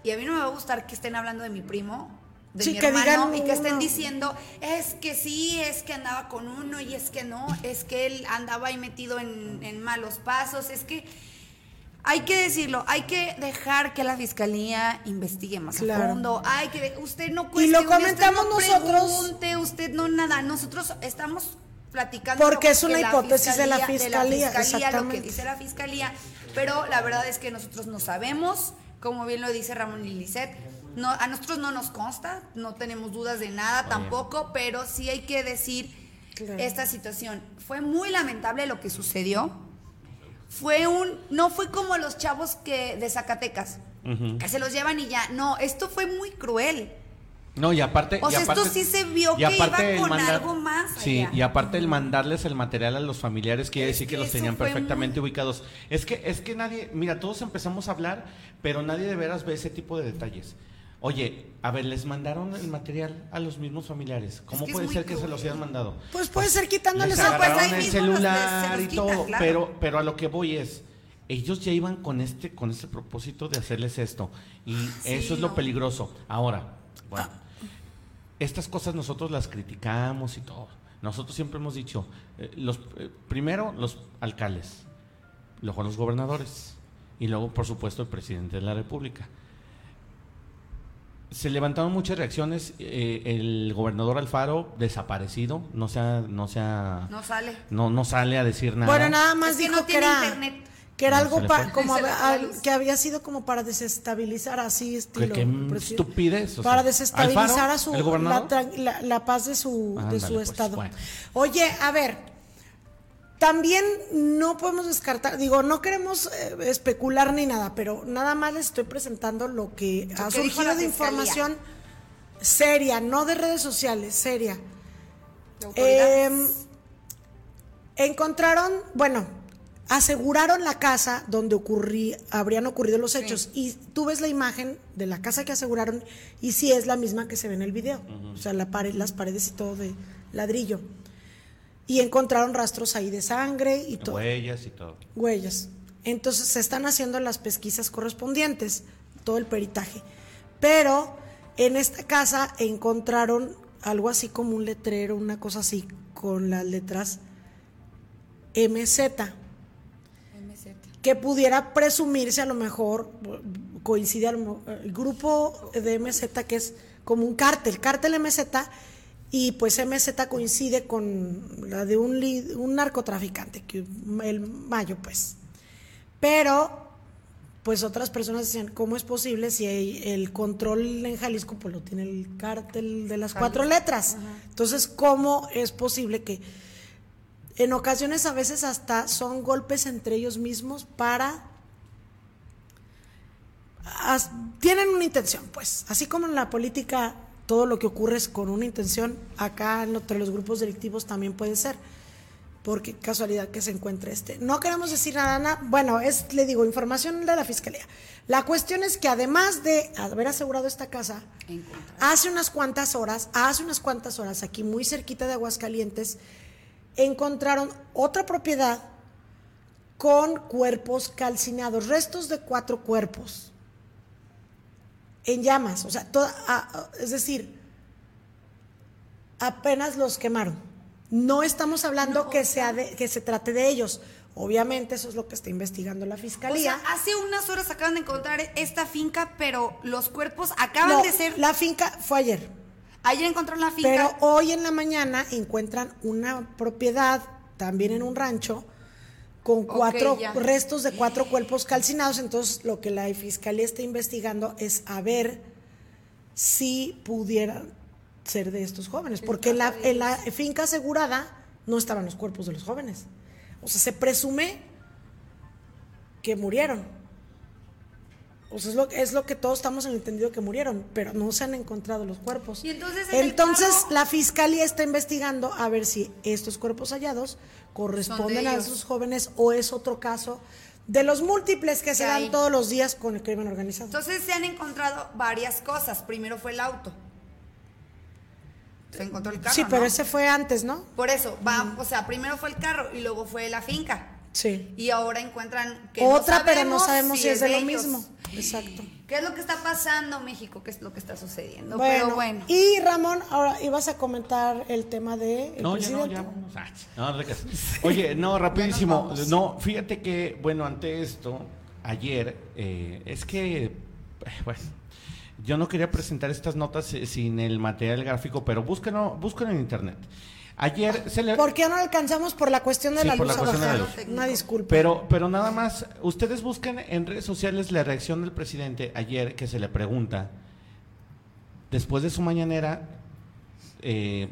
[SPEAKER 1] y a mí no me va a gustar que estén hablando de mi primo, de mi hermano, y que estén diciendo, es que sí, es que andaba con uno y es que no, es que él andaba ahí metido en, en malos pasos, es que hay que decirlo, hay que dejar que la fiscalía investigue más a fondo. Hay que usted no
[SPEAKER 2] cuestione, y lo comentamos usted no
[SPEAKER 1] nosotros. usted no nada. Nosotros estamos platicando
[SPEAKER 2] porque es una hipótesis de la fiscalía,
[SPEAKER 1] lo que dice la fiscalía, pero la verdad es que nosotros no sabemos, como bien lo dice Ramón y no, a nosotros no nos consta, no tenemos dudas de nada tampoco, pero sí hay que decir esta situación. Fue muy lamentable lo que sucedió fue un, no fue como los chavos que de Zacatecas, que se los llevan y ya. No, esto fue muy cruel.
[SPEAKER 4] No, y aparte.
[SPEAKER 1] O sea, esto sí se vio que iba con algo más.
[SPEAKER 4] Sí, y aparte el mandarles el material a los familiares quiere decir que, los tenían perfectamente ubicados. Es que, es que nadie, mira, todos empezamos a hablar, pero nadie de veras ve ese tipo de detalles. Oye, a ver, les mandaron el material a los mismos familiares. ¿Cómo puede ser que se los hayan mandado?
[SPEAKER 2] Pues puede ser quitándoles
[SPEAKER 4] les pues el celular y todo, pero pero a lo que voy es ellos ya iban con este con este propósito de hacerles esto y eso es lo peligroso. Ahora, bueno, estas cosas nosotros las criticamos y todo. Nosotros siempre hemos dicho, eh, los eh, primero los alcaldes, luego los gobernadores y luego por supuesto el presidente de la República se levantaron muchas reacciones. Eh, el gobernador Alfaro desaparecido, no sea, no sea,
[SPEAKER 1] no sale,
[SPEAKER 4] no, no sale a decir nada.
[SPEAKER 2] Bueno, nada más dijo que, era, que era algo como que había sido como para desestabilizar así estilo.
[SPEAKER 4] ¿Qué, estupidez.
[SPEAKER 2] para desestabilizar a su la, la, paz de su de su pues, estado. Oye, a ver. También no podemos descartar, digo, no queremos eh, especular ni nada, pero nada más les estoy presentando lo que ha surgido de información seria, no de redes sociales, seria. Em, encontraron, bueno, aseguraron la casa donde ocurrí, habrían ocurrido los hechos. Y tú ves la imagen de la casa que aseguraron y sí es la misma que se ve en el video. O sea, la pared, las paredes y todo de ladrillo. Y encontraron rastros ahí de sangre y todo.
[SPEAKER 4] Huellas y todo.
[SPEAKER 2] Huellas. Entonces se están haciendo las pesquisas correspondientes, todo el peritaje. Pero en esta casa encontraron algo así como un letrero, una cosa así, con las letras MZ que pudiera presumirse a lo mejor, coincide el grupo de MZ que es como un cártel, cártel MZ, y pues MZ coincide con la de un, un narcotraficante, que el Mayo pues. Pero, pues otras personas decían, ¿cómo es posible si el control en Jalisco pues lo tiene el cártel de las cuatro letras? Entonces, ¿cómo es posible que en ocasiones a veces hasta son golpes entre ellos mismos para... tienen una intención, pues, así como en la política todo lo que ocurre es con una intención, acá entre los grupos delictivos también puede ser, porque casualidad que se encuentre este. No queremos decir nada, nada, bueno, es, le digo, información de la Fiscalía. La cuestión es que además de haber asegurado esta casa, hace unas cuantas horas, hace unas cuantas horas, aquí muy cerquita de Aguascalientes, encontraron otra propiedad con cuerpos calcinados, restos de cuatro cuerpos en llamas, o sea, es decir, apenas los quemaron. No estamos hablando que, sea que se trate de ellos. Obviamente eso es lo que está investigando la fiscalía.
[SPEAKER 1] O sea, hace unas horas acaban de encontrar esta finca, pero los cuerpos acaban de ser.
[SPEAKER 2] La finca fue ayer.
[SPEAKER 1] Ayer encontraron la finca.
[SPEAKER 2] Pero hoy en la mañana encuentran una propiedad, también en un rancho, con cuatro restos de cuatro cuerpos calcinados. Entonces, lo que la fiscalía está investigando es a ver si pudieran ser de estos jóvenes. Porque en la, en la finca asegurada no estaban los cuerpos de los jóvenes. O sea, se presume que murieron. Pues es lo, es lo que todos estamos en entendido que murieron, pero no se han encontrado los cuerpos.
[SPEAKER 1] ¿Y entonces,
[SPEAKER 2] entonces la fiscalía está investigando a ver si estos cuerpos hallados corresponden a esos jóvenes o es otro caso de los múltiples que se dan todos los días con el crimen organizado.
[SPEAKER 1] Entonces se han encontrado varias cosas. Primero fue el auto. Se encontró el carro.
[SPEAKER 2] Sí, pero ese fue antes, ¿no?
[SPEAKER 1] Por eso, va, o sea, primero fue el carro y luego fue la finca.
[SPEAKER 2] Sí.
[SPEAKER 1] Y ahora encuentran que
[SPEAKER 2] otra, pero no sabemos si, es de, lo mismo. Exacto.
[SPEAKER 1] ¿Qué es lo que está pasando México? ¿Qué es lo que está sucediendo? Pero bueno.
[SPEAKER 2] Y Ramón, ahora ibas a comentar el tema de
[SPEAKER 4] no,
[SPEAKER 2] presidente.
[SPEAKER 4] Ya no, no, Oye, no, rapidísimo. No, fíjate que, bueno, ante esto, ayer, eh, es que, pues, yo no quería presentar estas notas eh, sin el material gráfico, pero búsquenlo, búsquenlo en internet. Ayer se le...
[SPEAKER 2] ¿Por qué no alcanzamos por la cuestión de la luz? Una disculpa.
[SPEAKER 4] Pero, pero nada más, ustedes busquen en redes sociales la reacción del presidente ayer que se le pregunta, después de su mañanera, eh,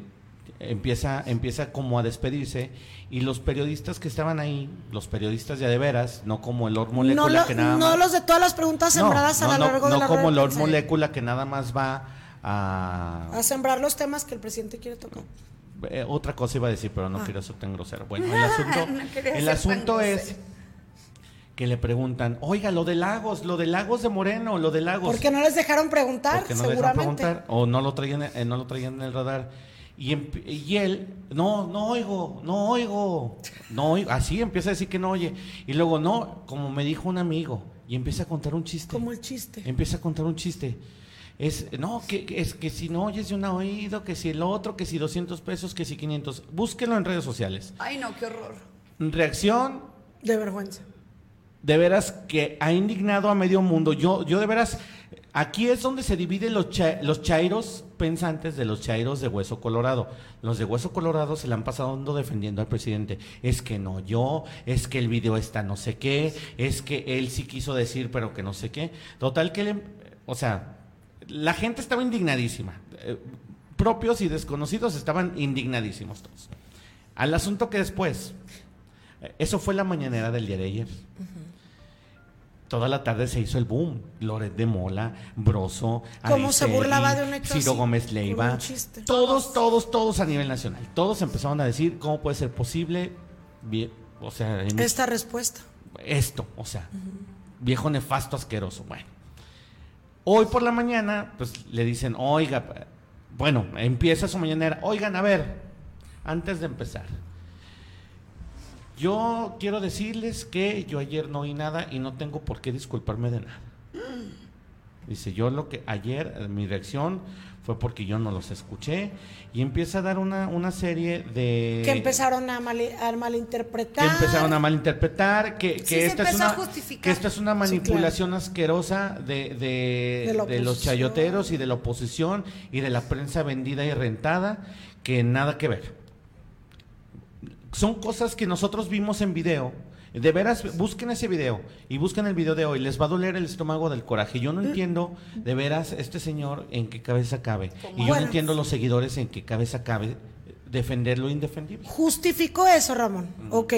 [SPEAKER 4] empieza, empieza como a despedirse y los periodistas que estaban ahí, los periodistas ya de veras, no como el Lord Molecula que nada
[SPEAKER 2] No los de todas las preguntas sembradas a lo largo de la
[SPEAKER 4] No como el Lord Molecula que nada más va a...
[SPEAKER 2] A sembrar los temas que el presidente quiere tocar.
[SPEAKER 4] Eh, otra cosa iba a decir, pero no ah. quiero ser tan grosero. Bueno, el asunto, el asunto es que le preguntan, oiga, lo de Lagos, lo de Lagos de Moreno, lo de Lagos.
[SPEAKER 2] Porque no les dejaron preguntar, no seguramente.
[SPEAKER 4] o no lo traían, eh, no lo traían en el radar. Y, y, él, no, no oigo, no oigo, no oigo. Así empieza a decir que no oye. Y luego, no, como me dijo un amigo, y empieza a contar un chiste.
[SPEAKER 2] Como el chiste.
[SPEAKER 4] Empieza a contar un chiste es, no, que, es que si no oyes de un oído, que si el otro, que si 200 pesos, que si 500. Búsquenlo en redes sociales.
[SPEAKER 1] Ay, no, qué horror.
[SPEAKER 4] Reacción.
[SPEAKER 2] De vergüenza.
[SPEAKER 4] De veras que ha indignado a medio mundo. Yo, yo de veras, aquí es donde se dividen los, los chairos pensantes de los chairos de Hueso Colorado. Los de Hueso Colorado se le han pasado defendiendo al presidente. Es que no yo, es que el video está no sé qué, es que él sí quiso decir, pero que no sé qué. Total que le, o sea, la gente estaba indignadísima. Eh, propios y desconocidos estaban indignadísimos todos. Al asunto que después, eh, eso fue la mañanera del día de ayer. Toda la tarde se hizo el boom. Loret de Mola, Broso,
[SPEAKER 2] Como se burlaba de un hecho
[SPEAKER 4] Ciro Gómez Leiva. Todos, todos, todos a nivel nacional. Todos empezaron a decir cómo puede ser posible. O sea,
[SPEAKER 2] esta respuesta.
[SPEAKER 4] Esto, o sea, viejo nefasto asqueroso. Bueno. Hoy por la mañana, pues le dicen, oiga, bueno, empieza su mañanera, oigan, a ver, antes de empezar, yo quiero decirles que yo ayer no oí nada y no tengo por qué disculparme de nada. Dice, yo lo que ayer, mi reacción fue porque yo no los escuché y empieza a dar una, una serie de...
[SPEAKER 2] Que empezaron a, malinterpretar.
[SPEAKER 4] Que empezaron a malinterpretar, que, que, esta, es una, que esta es una manipulación asquerosa de, de, de los chayoteros y de la oposición y de la prensa vendida y rentada, que nada que ver. Son cosas que nosotros vimos en video de veras, busquen ese video y busquen el video de hoy. Les va a doler el estómago del coraje. Yo no entiendo de veras este señor en qué cabeza cabe. Y yo no entiendo los seguidores en qué cabeza cabe defender lo indefendible.
[SPEAKER 2] Justificó eso, Ramón. Ok.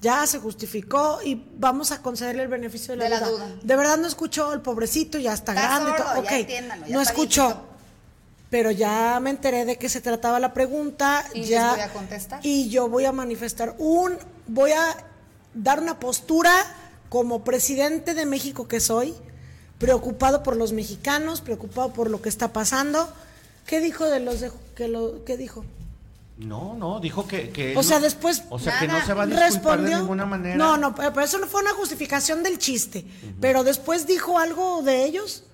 [SPEAKER 2] Ya se justificó y vamos a concederle el beneficio de la, duda. De verdad no escuchó el pobrecito, ya está, grande. no escuchó pero ya me enteré de qué se trataba la pregunta.
[SPEAKER 1] ¿Y
[SPEAKER 2] ya,
[SPEAKER 1] voy a contestar?
[SPEAKER 2] Y yo voy a manifestar un, voy a dar una postura como presidente de México que soy, preocupado por los mexicanos, preocupado por lo que está pasando. ¿Qué dijo de los de, que lo qué dijo?
[SPEAKER 4] No, no, dijo que,
[SPEAKER 2] o sea, después
[SPEAKER 4] o sea, que no se va a disculpar de ninguna manera.
[SPEAKER 2] No, no, pero eso no fue una justificación del chiste, pero después dijo algo de ellos.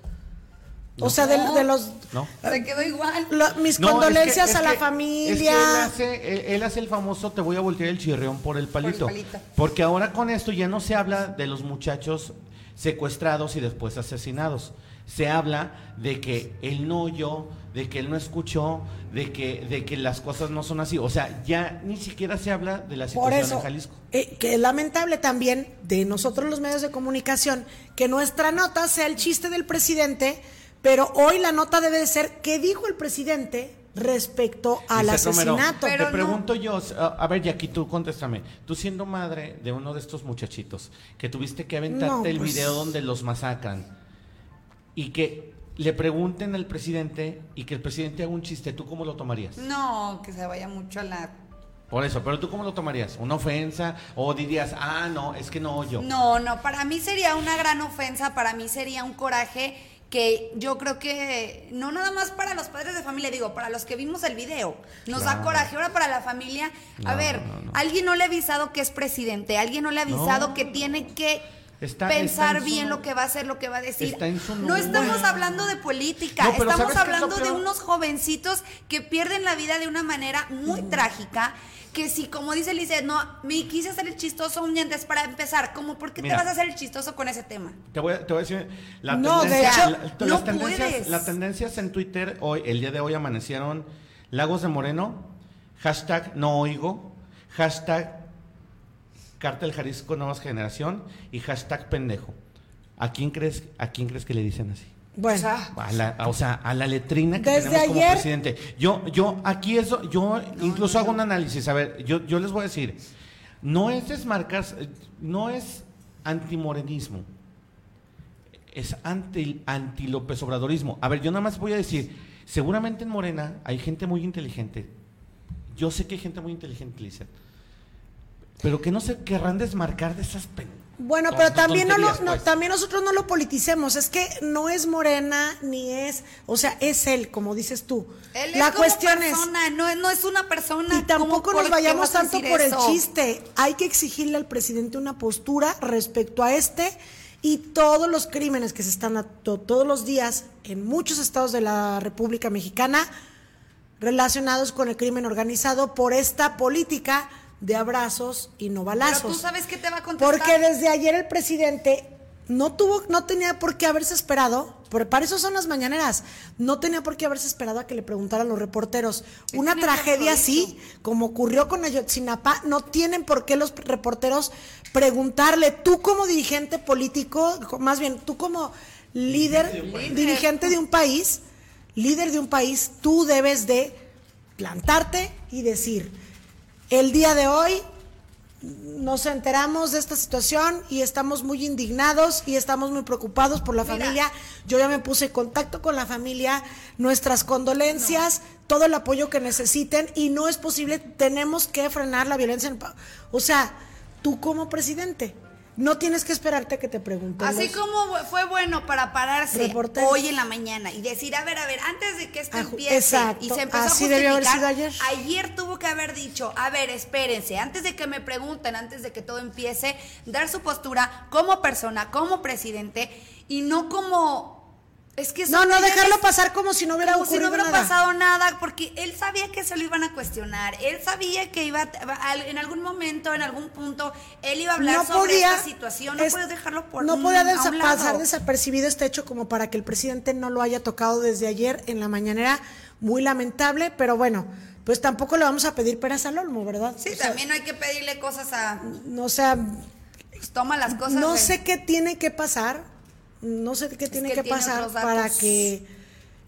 [SPEAKER 2] O sea, de, los...
[SPEAKER 1] No. Se quedó igual.
[SPEAKER 2] mis condolencias a la familia.
[SPEAKER 4] él, hace, él, hace, el famoso te voy a voltear el chirrión por el, palito, Porque ahora con esto ya no se habla de los muchachos secuestrados y después asesinados. Se habla de que él no oyó, de que él no escuchó, de que, de que las cosas no son así. O sea, ya ni siquiera se habla de la situación en Jalisco.
[SPEAKER 2] Eh, que es lamentable también de nosotros los medios de comunicación que nuestra nota sea el chiste del presidente pero hoy la nota debe de ser qué dijo el presidente respecto al asesinato.
[SPEAKER 4] te pregunto yo, a ver, Jackie, tú contéstame. Tú siendo madre de uno de estos muchachitos, que tuviste que aventarte el pues video donde los masacran y que le pregunten al presidente y que el presidente haga un chiste, ¿tú cómo lo tomarías?
[SPEAKER 1] No, que se vaya mucho a la
[SPEAKER 4] por eso, pero tú cómo lo tomarías? ¿Una ofensa? ¿O dirías, ah, no, es que no yo?
[SPEAKER 1] No, no, para mí sería una gran ofensa, para mí sería un coraje que yo creo que no nada más para los padres de familia, digo, para los que vimos el video, nos da coraje. Ahora para la familia. A ver, alguien no le ha avisado que es presidente, alguien no le ha avisado que tiene que pensar bien lo que va a hacer, lo que va a decir. no estamos hablando de política, estamos hablando de unos jovencitos que pierden la vida de una manera muy trágica que si, como dice Lizeth, no, me quise hacer el chistoso un dientes para empezar, ¿cómo por qué te vas a hacer el chistoso con ese tema?
[SPEAKER 4] Te voy, te voy a decir, la
[SPEAKER 2] no, tendencia, de
[SPEAKER 4] hecho, las, tendencias, las tendencias en Twitter hoy, el día de hoy amanecieron Lagos de Moreno, hashtag no oigo, hashtag Cártel Jalisco Nuevas Generación y hashtag pendejo. ¿A quién crees, a quién crees que le dicen así?
[SPEAKER 2] Bueno,
[SPEAKER 4] a la, o sea, a la letrina que tenemos como presidente. Yo, yo, aquí eso, yo incluso hago un análisis. A ver, yo, yo les voy a decir, no es desmarcar, no es antimorenismo, es anti, anti López Obradorismo. A ver, yo nada más voy a decir, seguramente en Morena hay gente muy inteligente. Yo sé que hay gente muy inteligente, Lizeth. Pero que no se querrán desmarcar de esas pendejas
[SPEAKER 2] bueno, pero también, no, pues. también nosotros no lo politicemos. Es que no es Morena ni es, o sea, es él, como dices tú.
[SPEAKER 1] Él La es cuestión persona, no, no, es una persona.
[SPEAKER 2] Y tampoco nos vayamos tanto por el chiste. Hay que exigirle al presidente una postura respecto a este y todos los crímenes que se están todos los días en muchos estados de la República Mexicana relacionados con el crimen organizado por esta política de abrazos y no balazos. Pero
[SPEAKER 1] tú sabes qué te va a contestar.
[SPEAKER 2] Porque desde ayer el presidente no tuvo, no tenía por qué haberse esperado, para eso son las mañaneras, no tenía por qué haberse esperado a que le preguntaran los reporteros. Una tragedia así, como ocurrió con Ayotzinapa, no tienen por qué los reporteros preguntarle, tú como dirigente político, más bien, tú como líder, dirigente de un país, líder de un país, tú debes de plantarte y decir, el día de hoy nos enteramos de esta situación y estamos muy indignados y estamos muy preocupados por la familia. Yo ya me puse en contacto con la familia, nuestras condolencias, todo el apoyo que necesiten y no es posible, tenemos que frenar la violencia. En... O sea, tú como presidente. No tienes que esperarte a que te pregunten.
[SPEAKER 1] Así como fue bueno para pararse hoy en la mañana y decir, a ver, a ver, antes de que esto empiece y se empezó
[SPEAKER 2] Así a haber sido ayer.
[SPEAKER 1] ayer tuvo que haber dicho, a ver, espérense, antes de que me pregunten, antes de que todo empiece, dar su postura como persona, como presidente y no como es que
[SPEAKER 2] no, no dejarlo pasar como si no hubiera
[SPEAKER 1] como
[SPEAKER 2] si
[SPEAKER 1] no hubiera pasado nada, porque él sabía que se lo iban a cuestionar, él sabía que iba en algún momento, en algún punto, él iba a hablar sobre esta situación, no puede dejarlo por
[SPEAKER 2] No podía pasar desapercibido este hecho como para que el presidente no lo haya tocado desde ayer en la mañanera, muy lamentable, pero bueno, pues tampoco le vamos a pedir peras al olmo, ¿verdad?
[SPEAKER 1] Sí, también no hay que pedirle cosas a...
[SPEAKER 2] No sea...
[SPEAKER 1] Pues toma las cosas.
[SPEAKER 2] No sé qué tiene que pasar no sé qué tiene que, pasar para que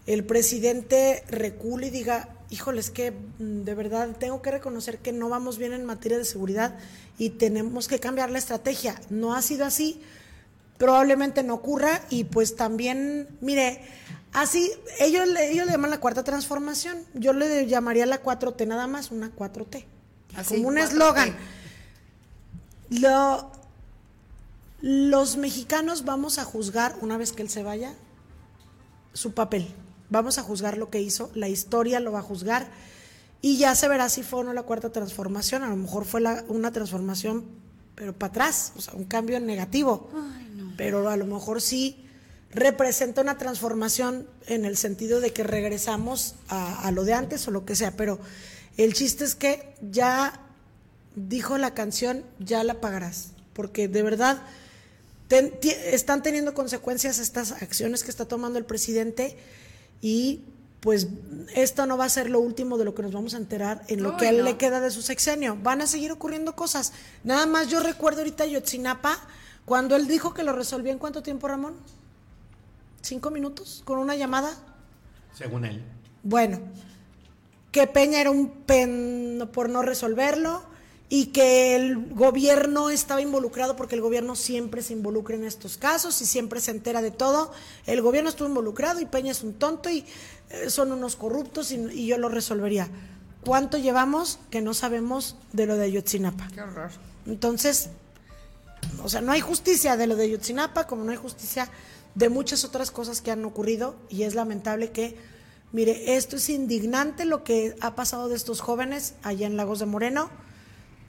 [SPEAKER 2] el presidente recule y diga, híjoles, que mm, de verdad tengo que reconocer que no vamos bien en materia de seguridad y tenemos que cambiar la estrategia. No ha sido así, probablemente no ocurra y pues también, mire, así, ellos, ellos le llaman la cuarta transformación, yo le llamaría la 4T nada más, una 4T, como un eslogan. Lo, los mexicanos vamos a juzgar, una vez que él se vaya, su papel. Vamos a juzgar lo que hizo, la historia lo va a juzgar y ya se verá si fue o no la cuarta transformación. A lo mejor fue una transformación, pero para atrás, o sea, un cambio negativo. Pero a lo mejor sí representa una transformación en el sentido de que regresamos a, a lo de antes o lo que sea. Pero el chiste es que ya dijo la canción, ya la pagarás. Porque de verdad están teniendo consecuencias estas acciones que está tomando el presidente y pues esto no va a ser lo último de lo que nos vamos a enterar en lo que a él le queda de su sexenio. Van a seguir ocurriendo cosas. Nada más yo recuerdo ahorita Yotzinapa, cuando él dijo que lo resolvía en cuánto tiempo, Ramón? ¿Cinco minutos? ¿Con una llamada?
[SPEAKER 4] Según él.
[SPEAKER 2] Bueno, que Peña era un pen por no resolverlo y que el gobierno estaba involucrado porque el gobierno siempre se involucra en estos casos y siempre se entera de todo. El gobierno estuvo involucrado y Peña es un tonto y eh, son unos corruptos y, yo lo resolvería. ¿Cuánto llevamos que no sabemos de lo de Ayotzinapa?
[SPEAKER 1] Qué horror.
[SPEAKER 2] Entonces, o sea, no hay justicia de lo de Ayotzinapa como no hay justicia de muchas otras cosas que han ocurrido y es lamentable que, mire, esto es indignante lo que ha pasado de estos jóvenes allá en Lagos de Moreno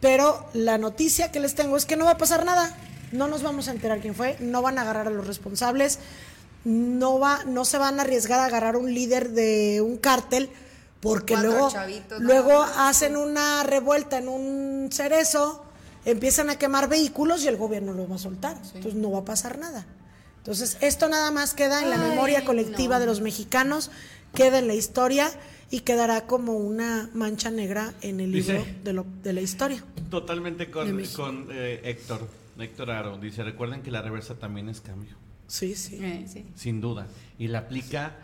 [SPEAKER 2] pero la noticia que les tengo es que no va a pasar nada. No nos vamos a enterar quién fue, no van a agarrar a los responsables, no, va, no se van a arriesgar a agarrar un líder de un cártel, porque luego, luego hacen una revuelta en un cerezo, empiezan a quemar vehículos y el gobierno los va a soltar. Entonces no va a pasar nada. Entonces, esto nada más queda en la memoria colectiva de los mexicanos, queda en la historia y quedará como una mancha negra en el libro de, lo, de la historia.
[SPEAKER 4] Totalmente con, con eh, Héctor, Héctor Aro. Dice, recuerden que la reversa también es cambio.
[SPEAKER 2] Sí, sí.
[SPEAKER 1] Eh, sí.
[SPEAKER 4] Sin duda. Y la aplica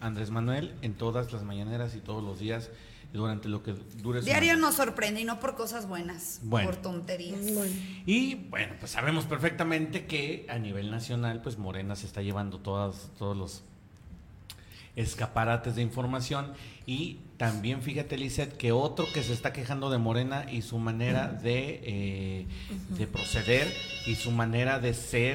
[SPEAKER 4] Andrés Manuel en todas las mañaneras y todos los días durante lo que dure
[SPEAKER 1] su Diario nos sorprende y no por cosas buenas, por tonterías.
[SPEAKER 4] Y bueno, pues sabemos perfectamente que a nivel nacional, pues Morena se está llevando todas, todos los escaparates de información. Y también fíjate Lizeth que otro que se está quejando de Morena y su manera de, eh, de proceder y su manera de ser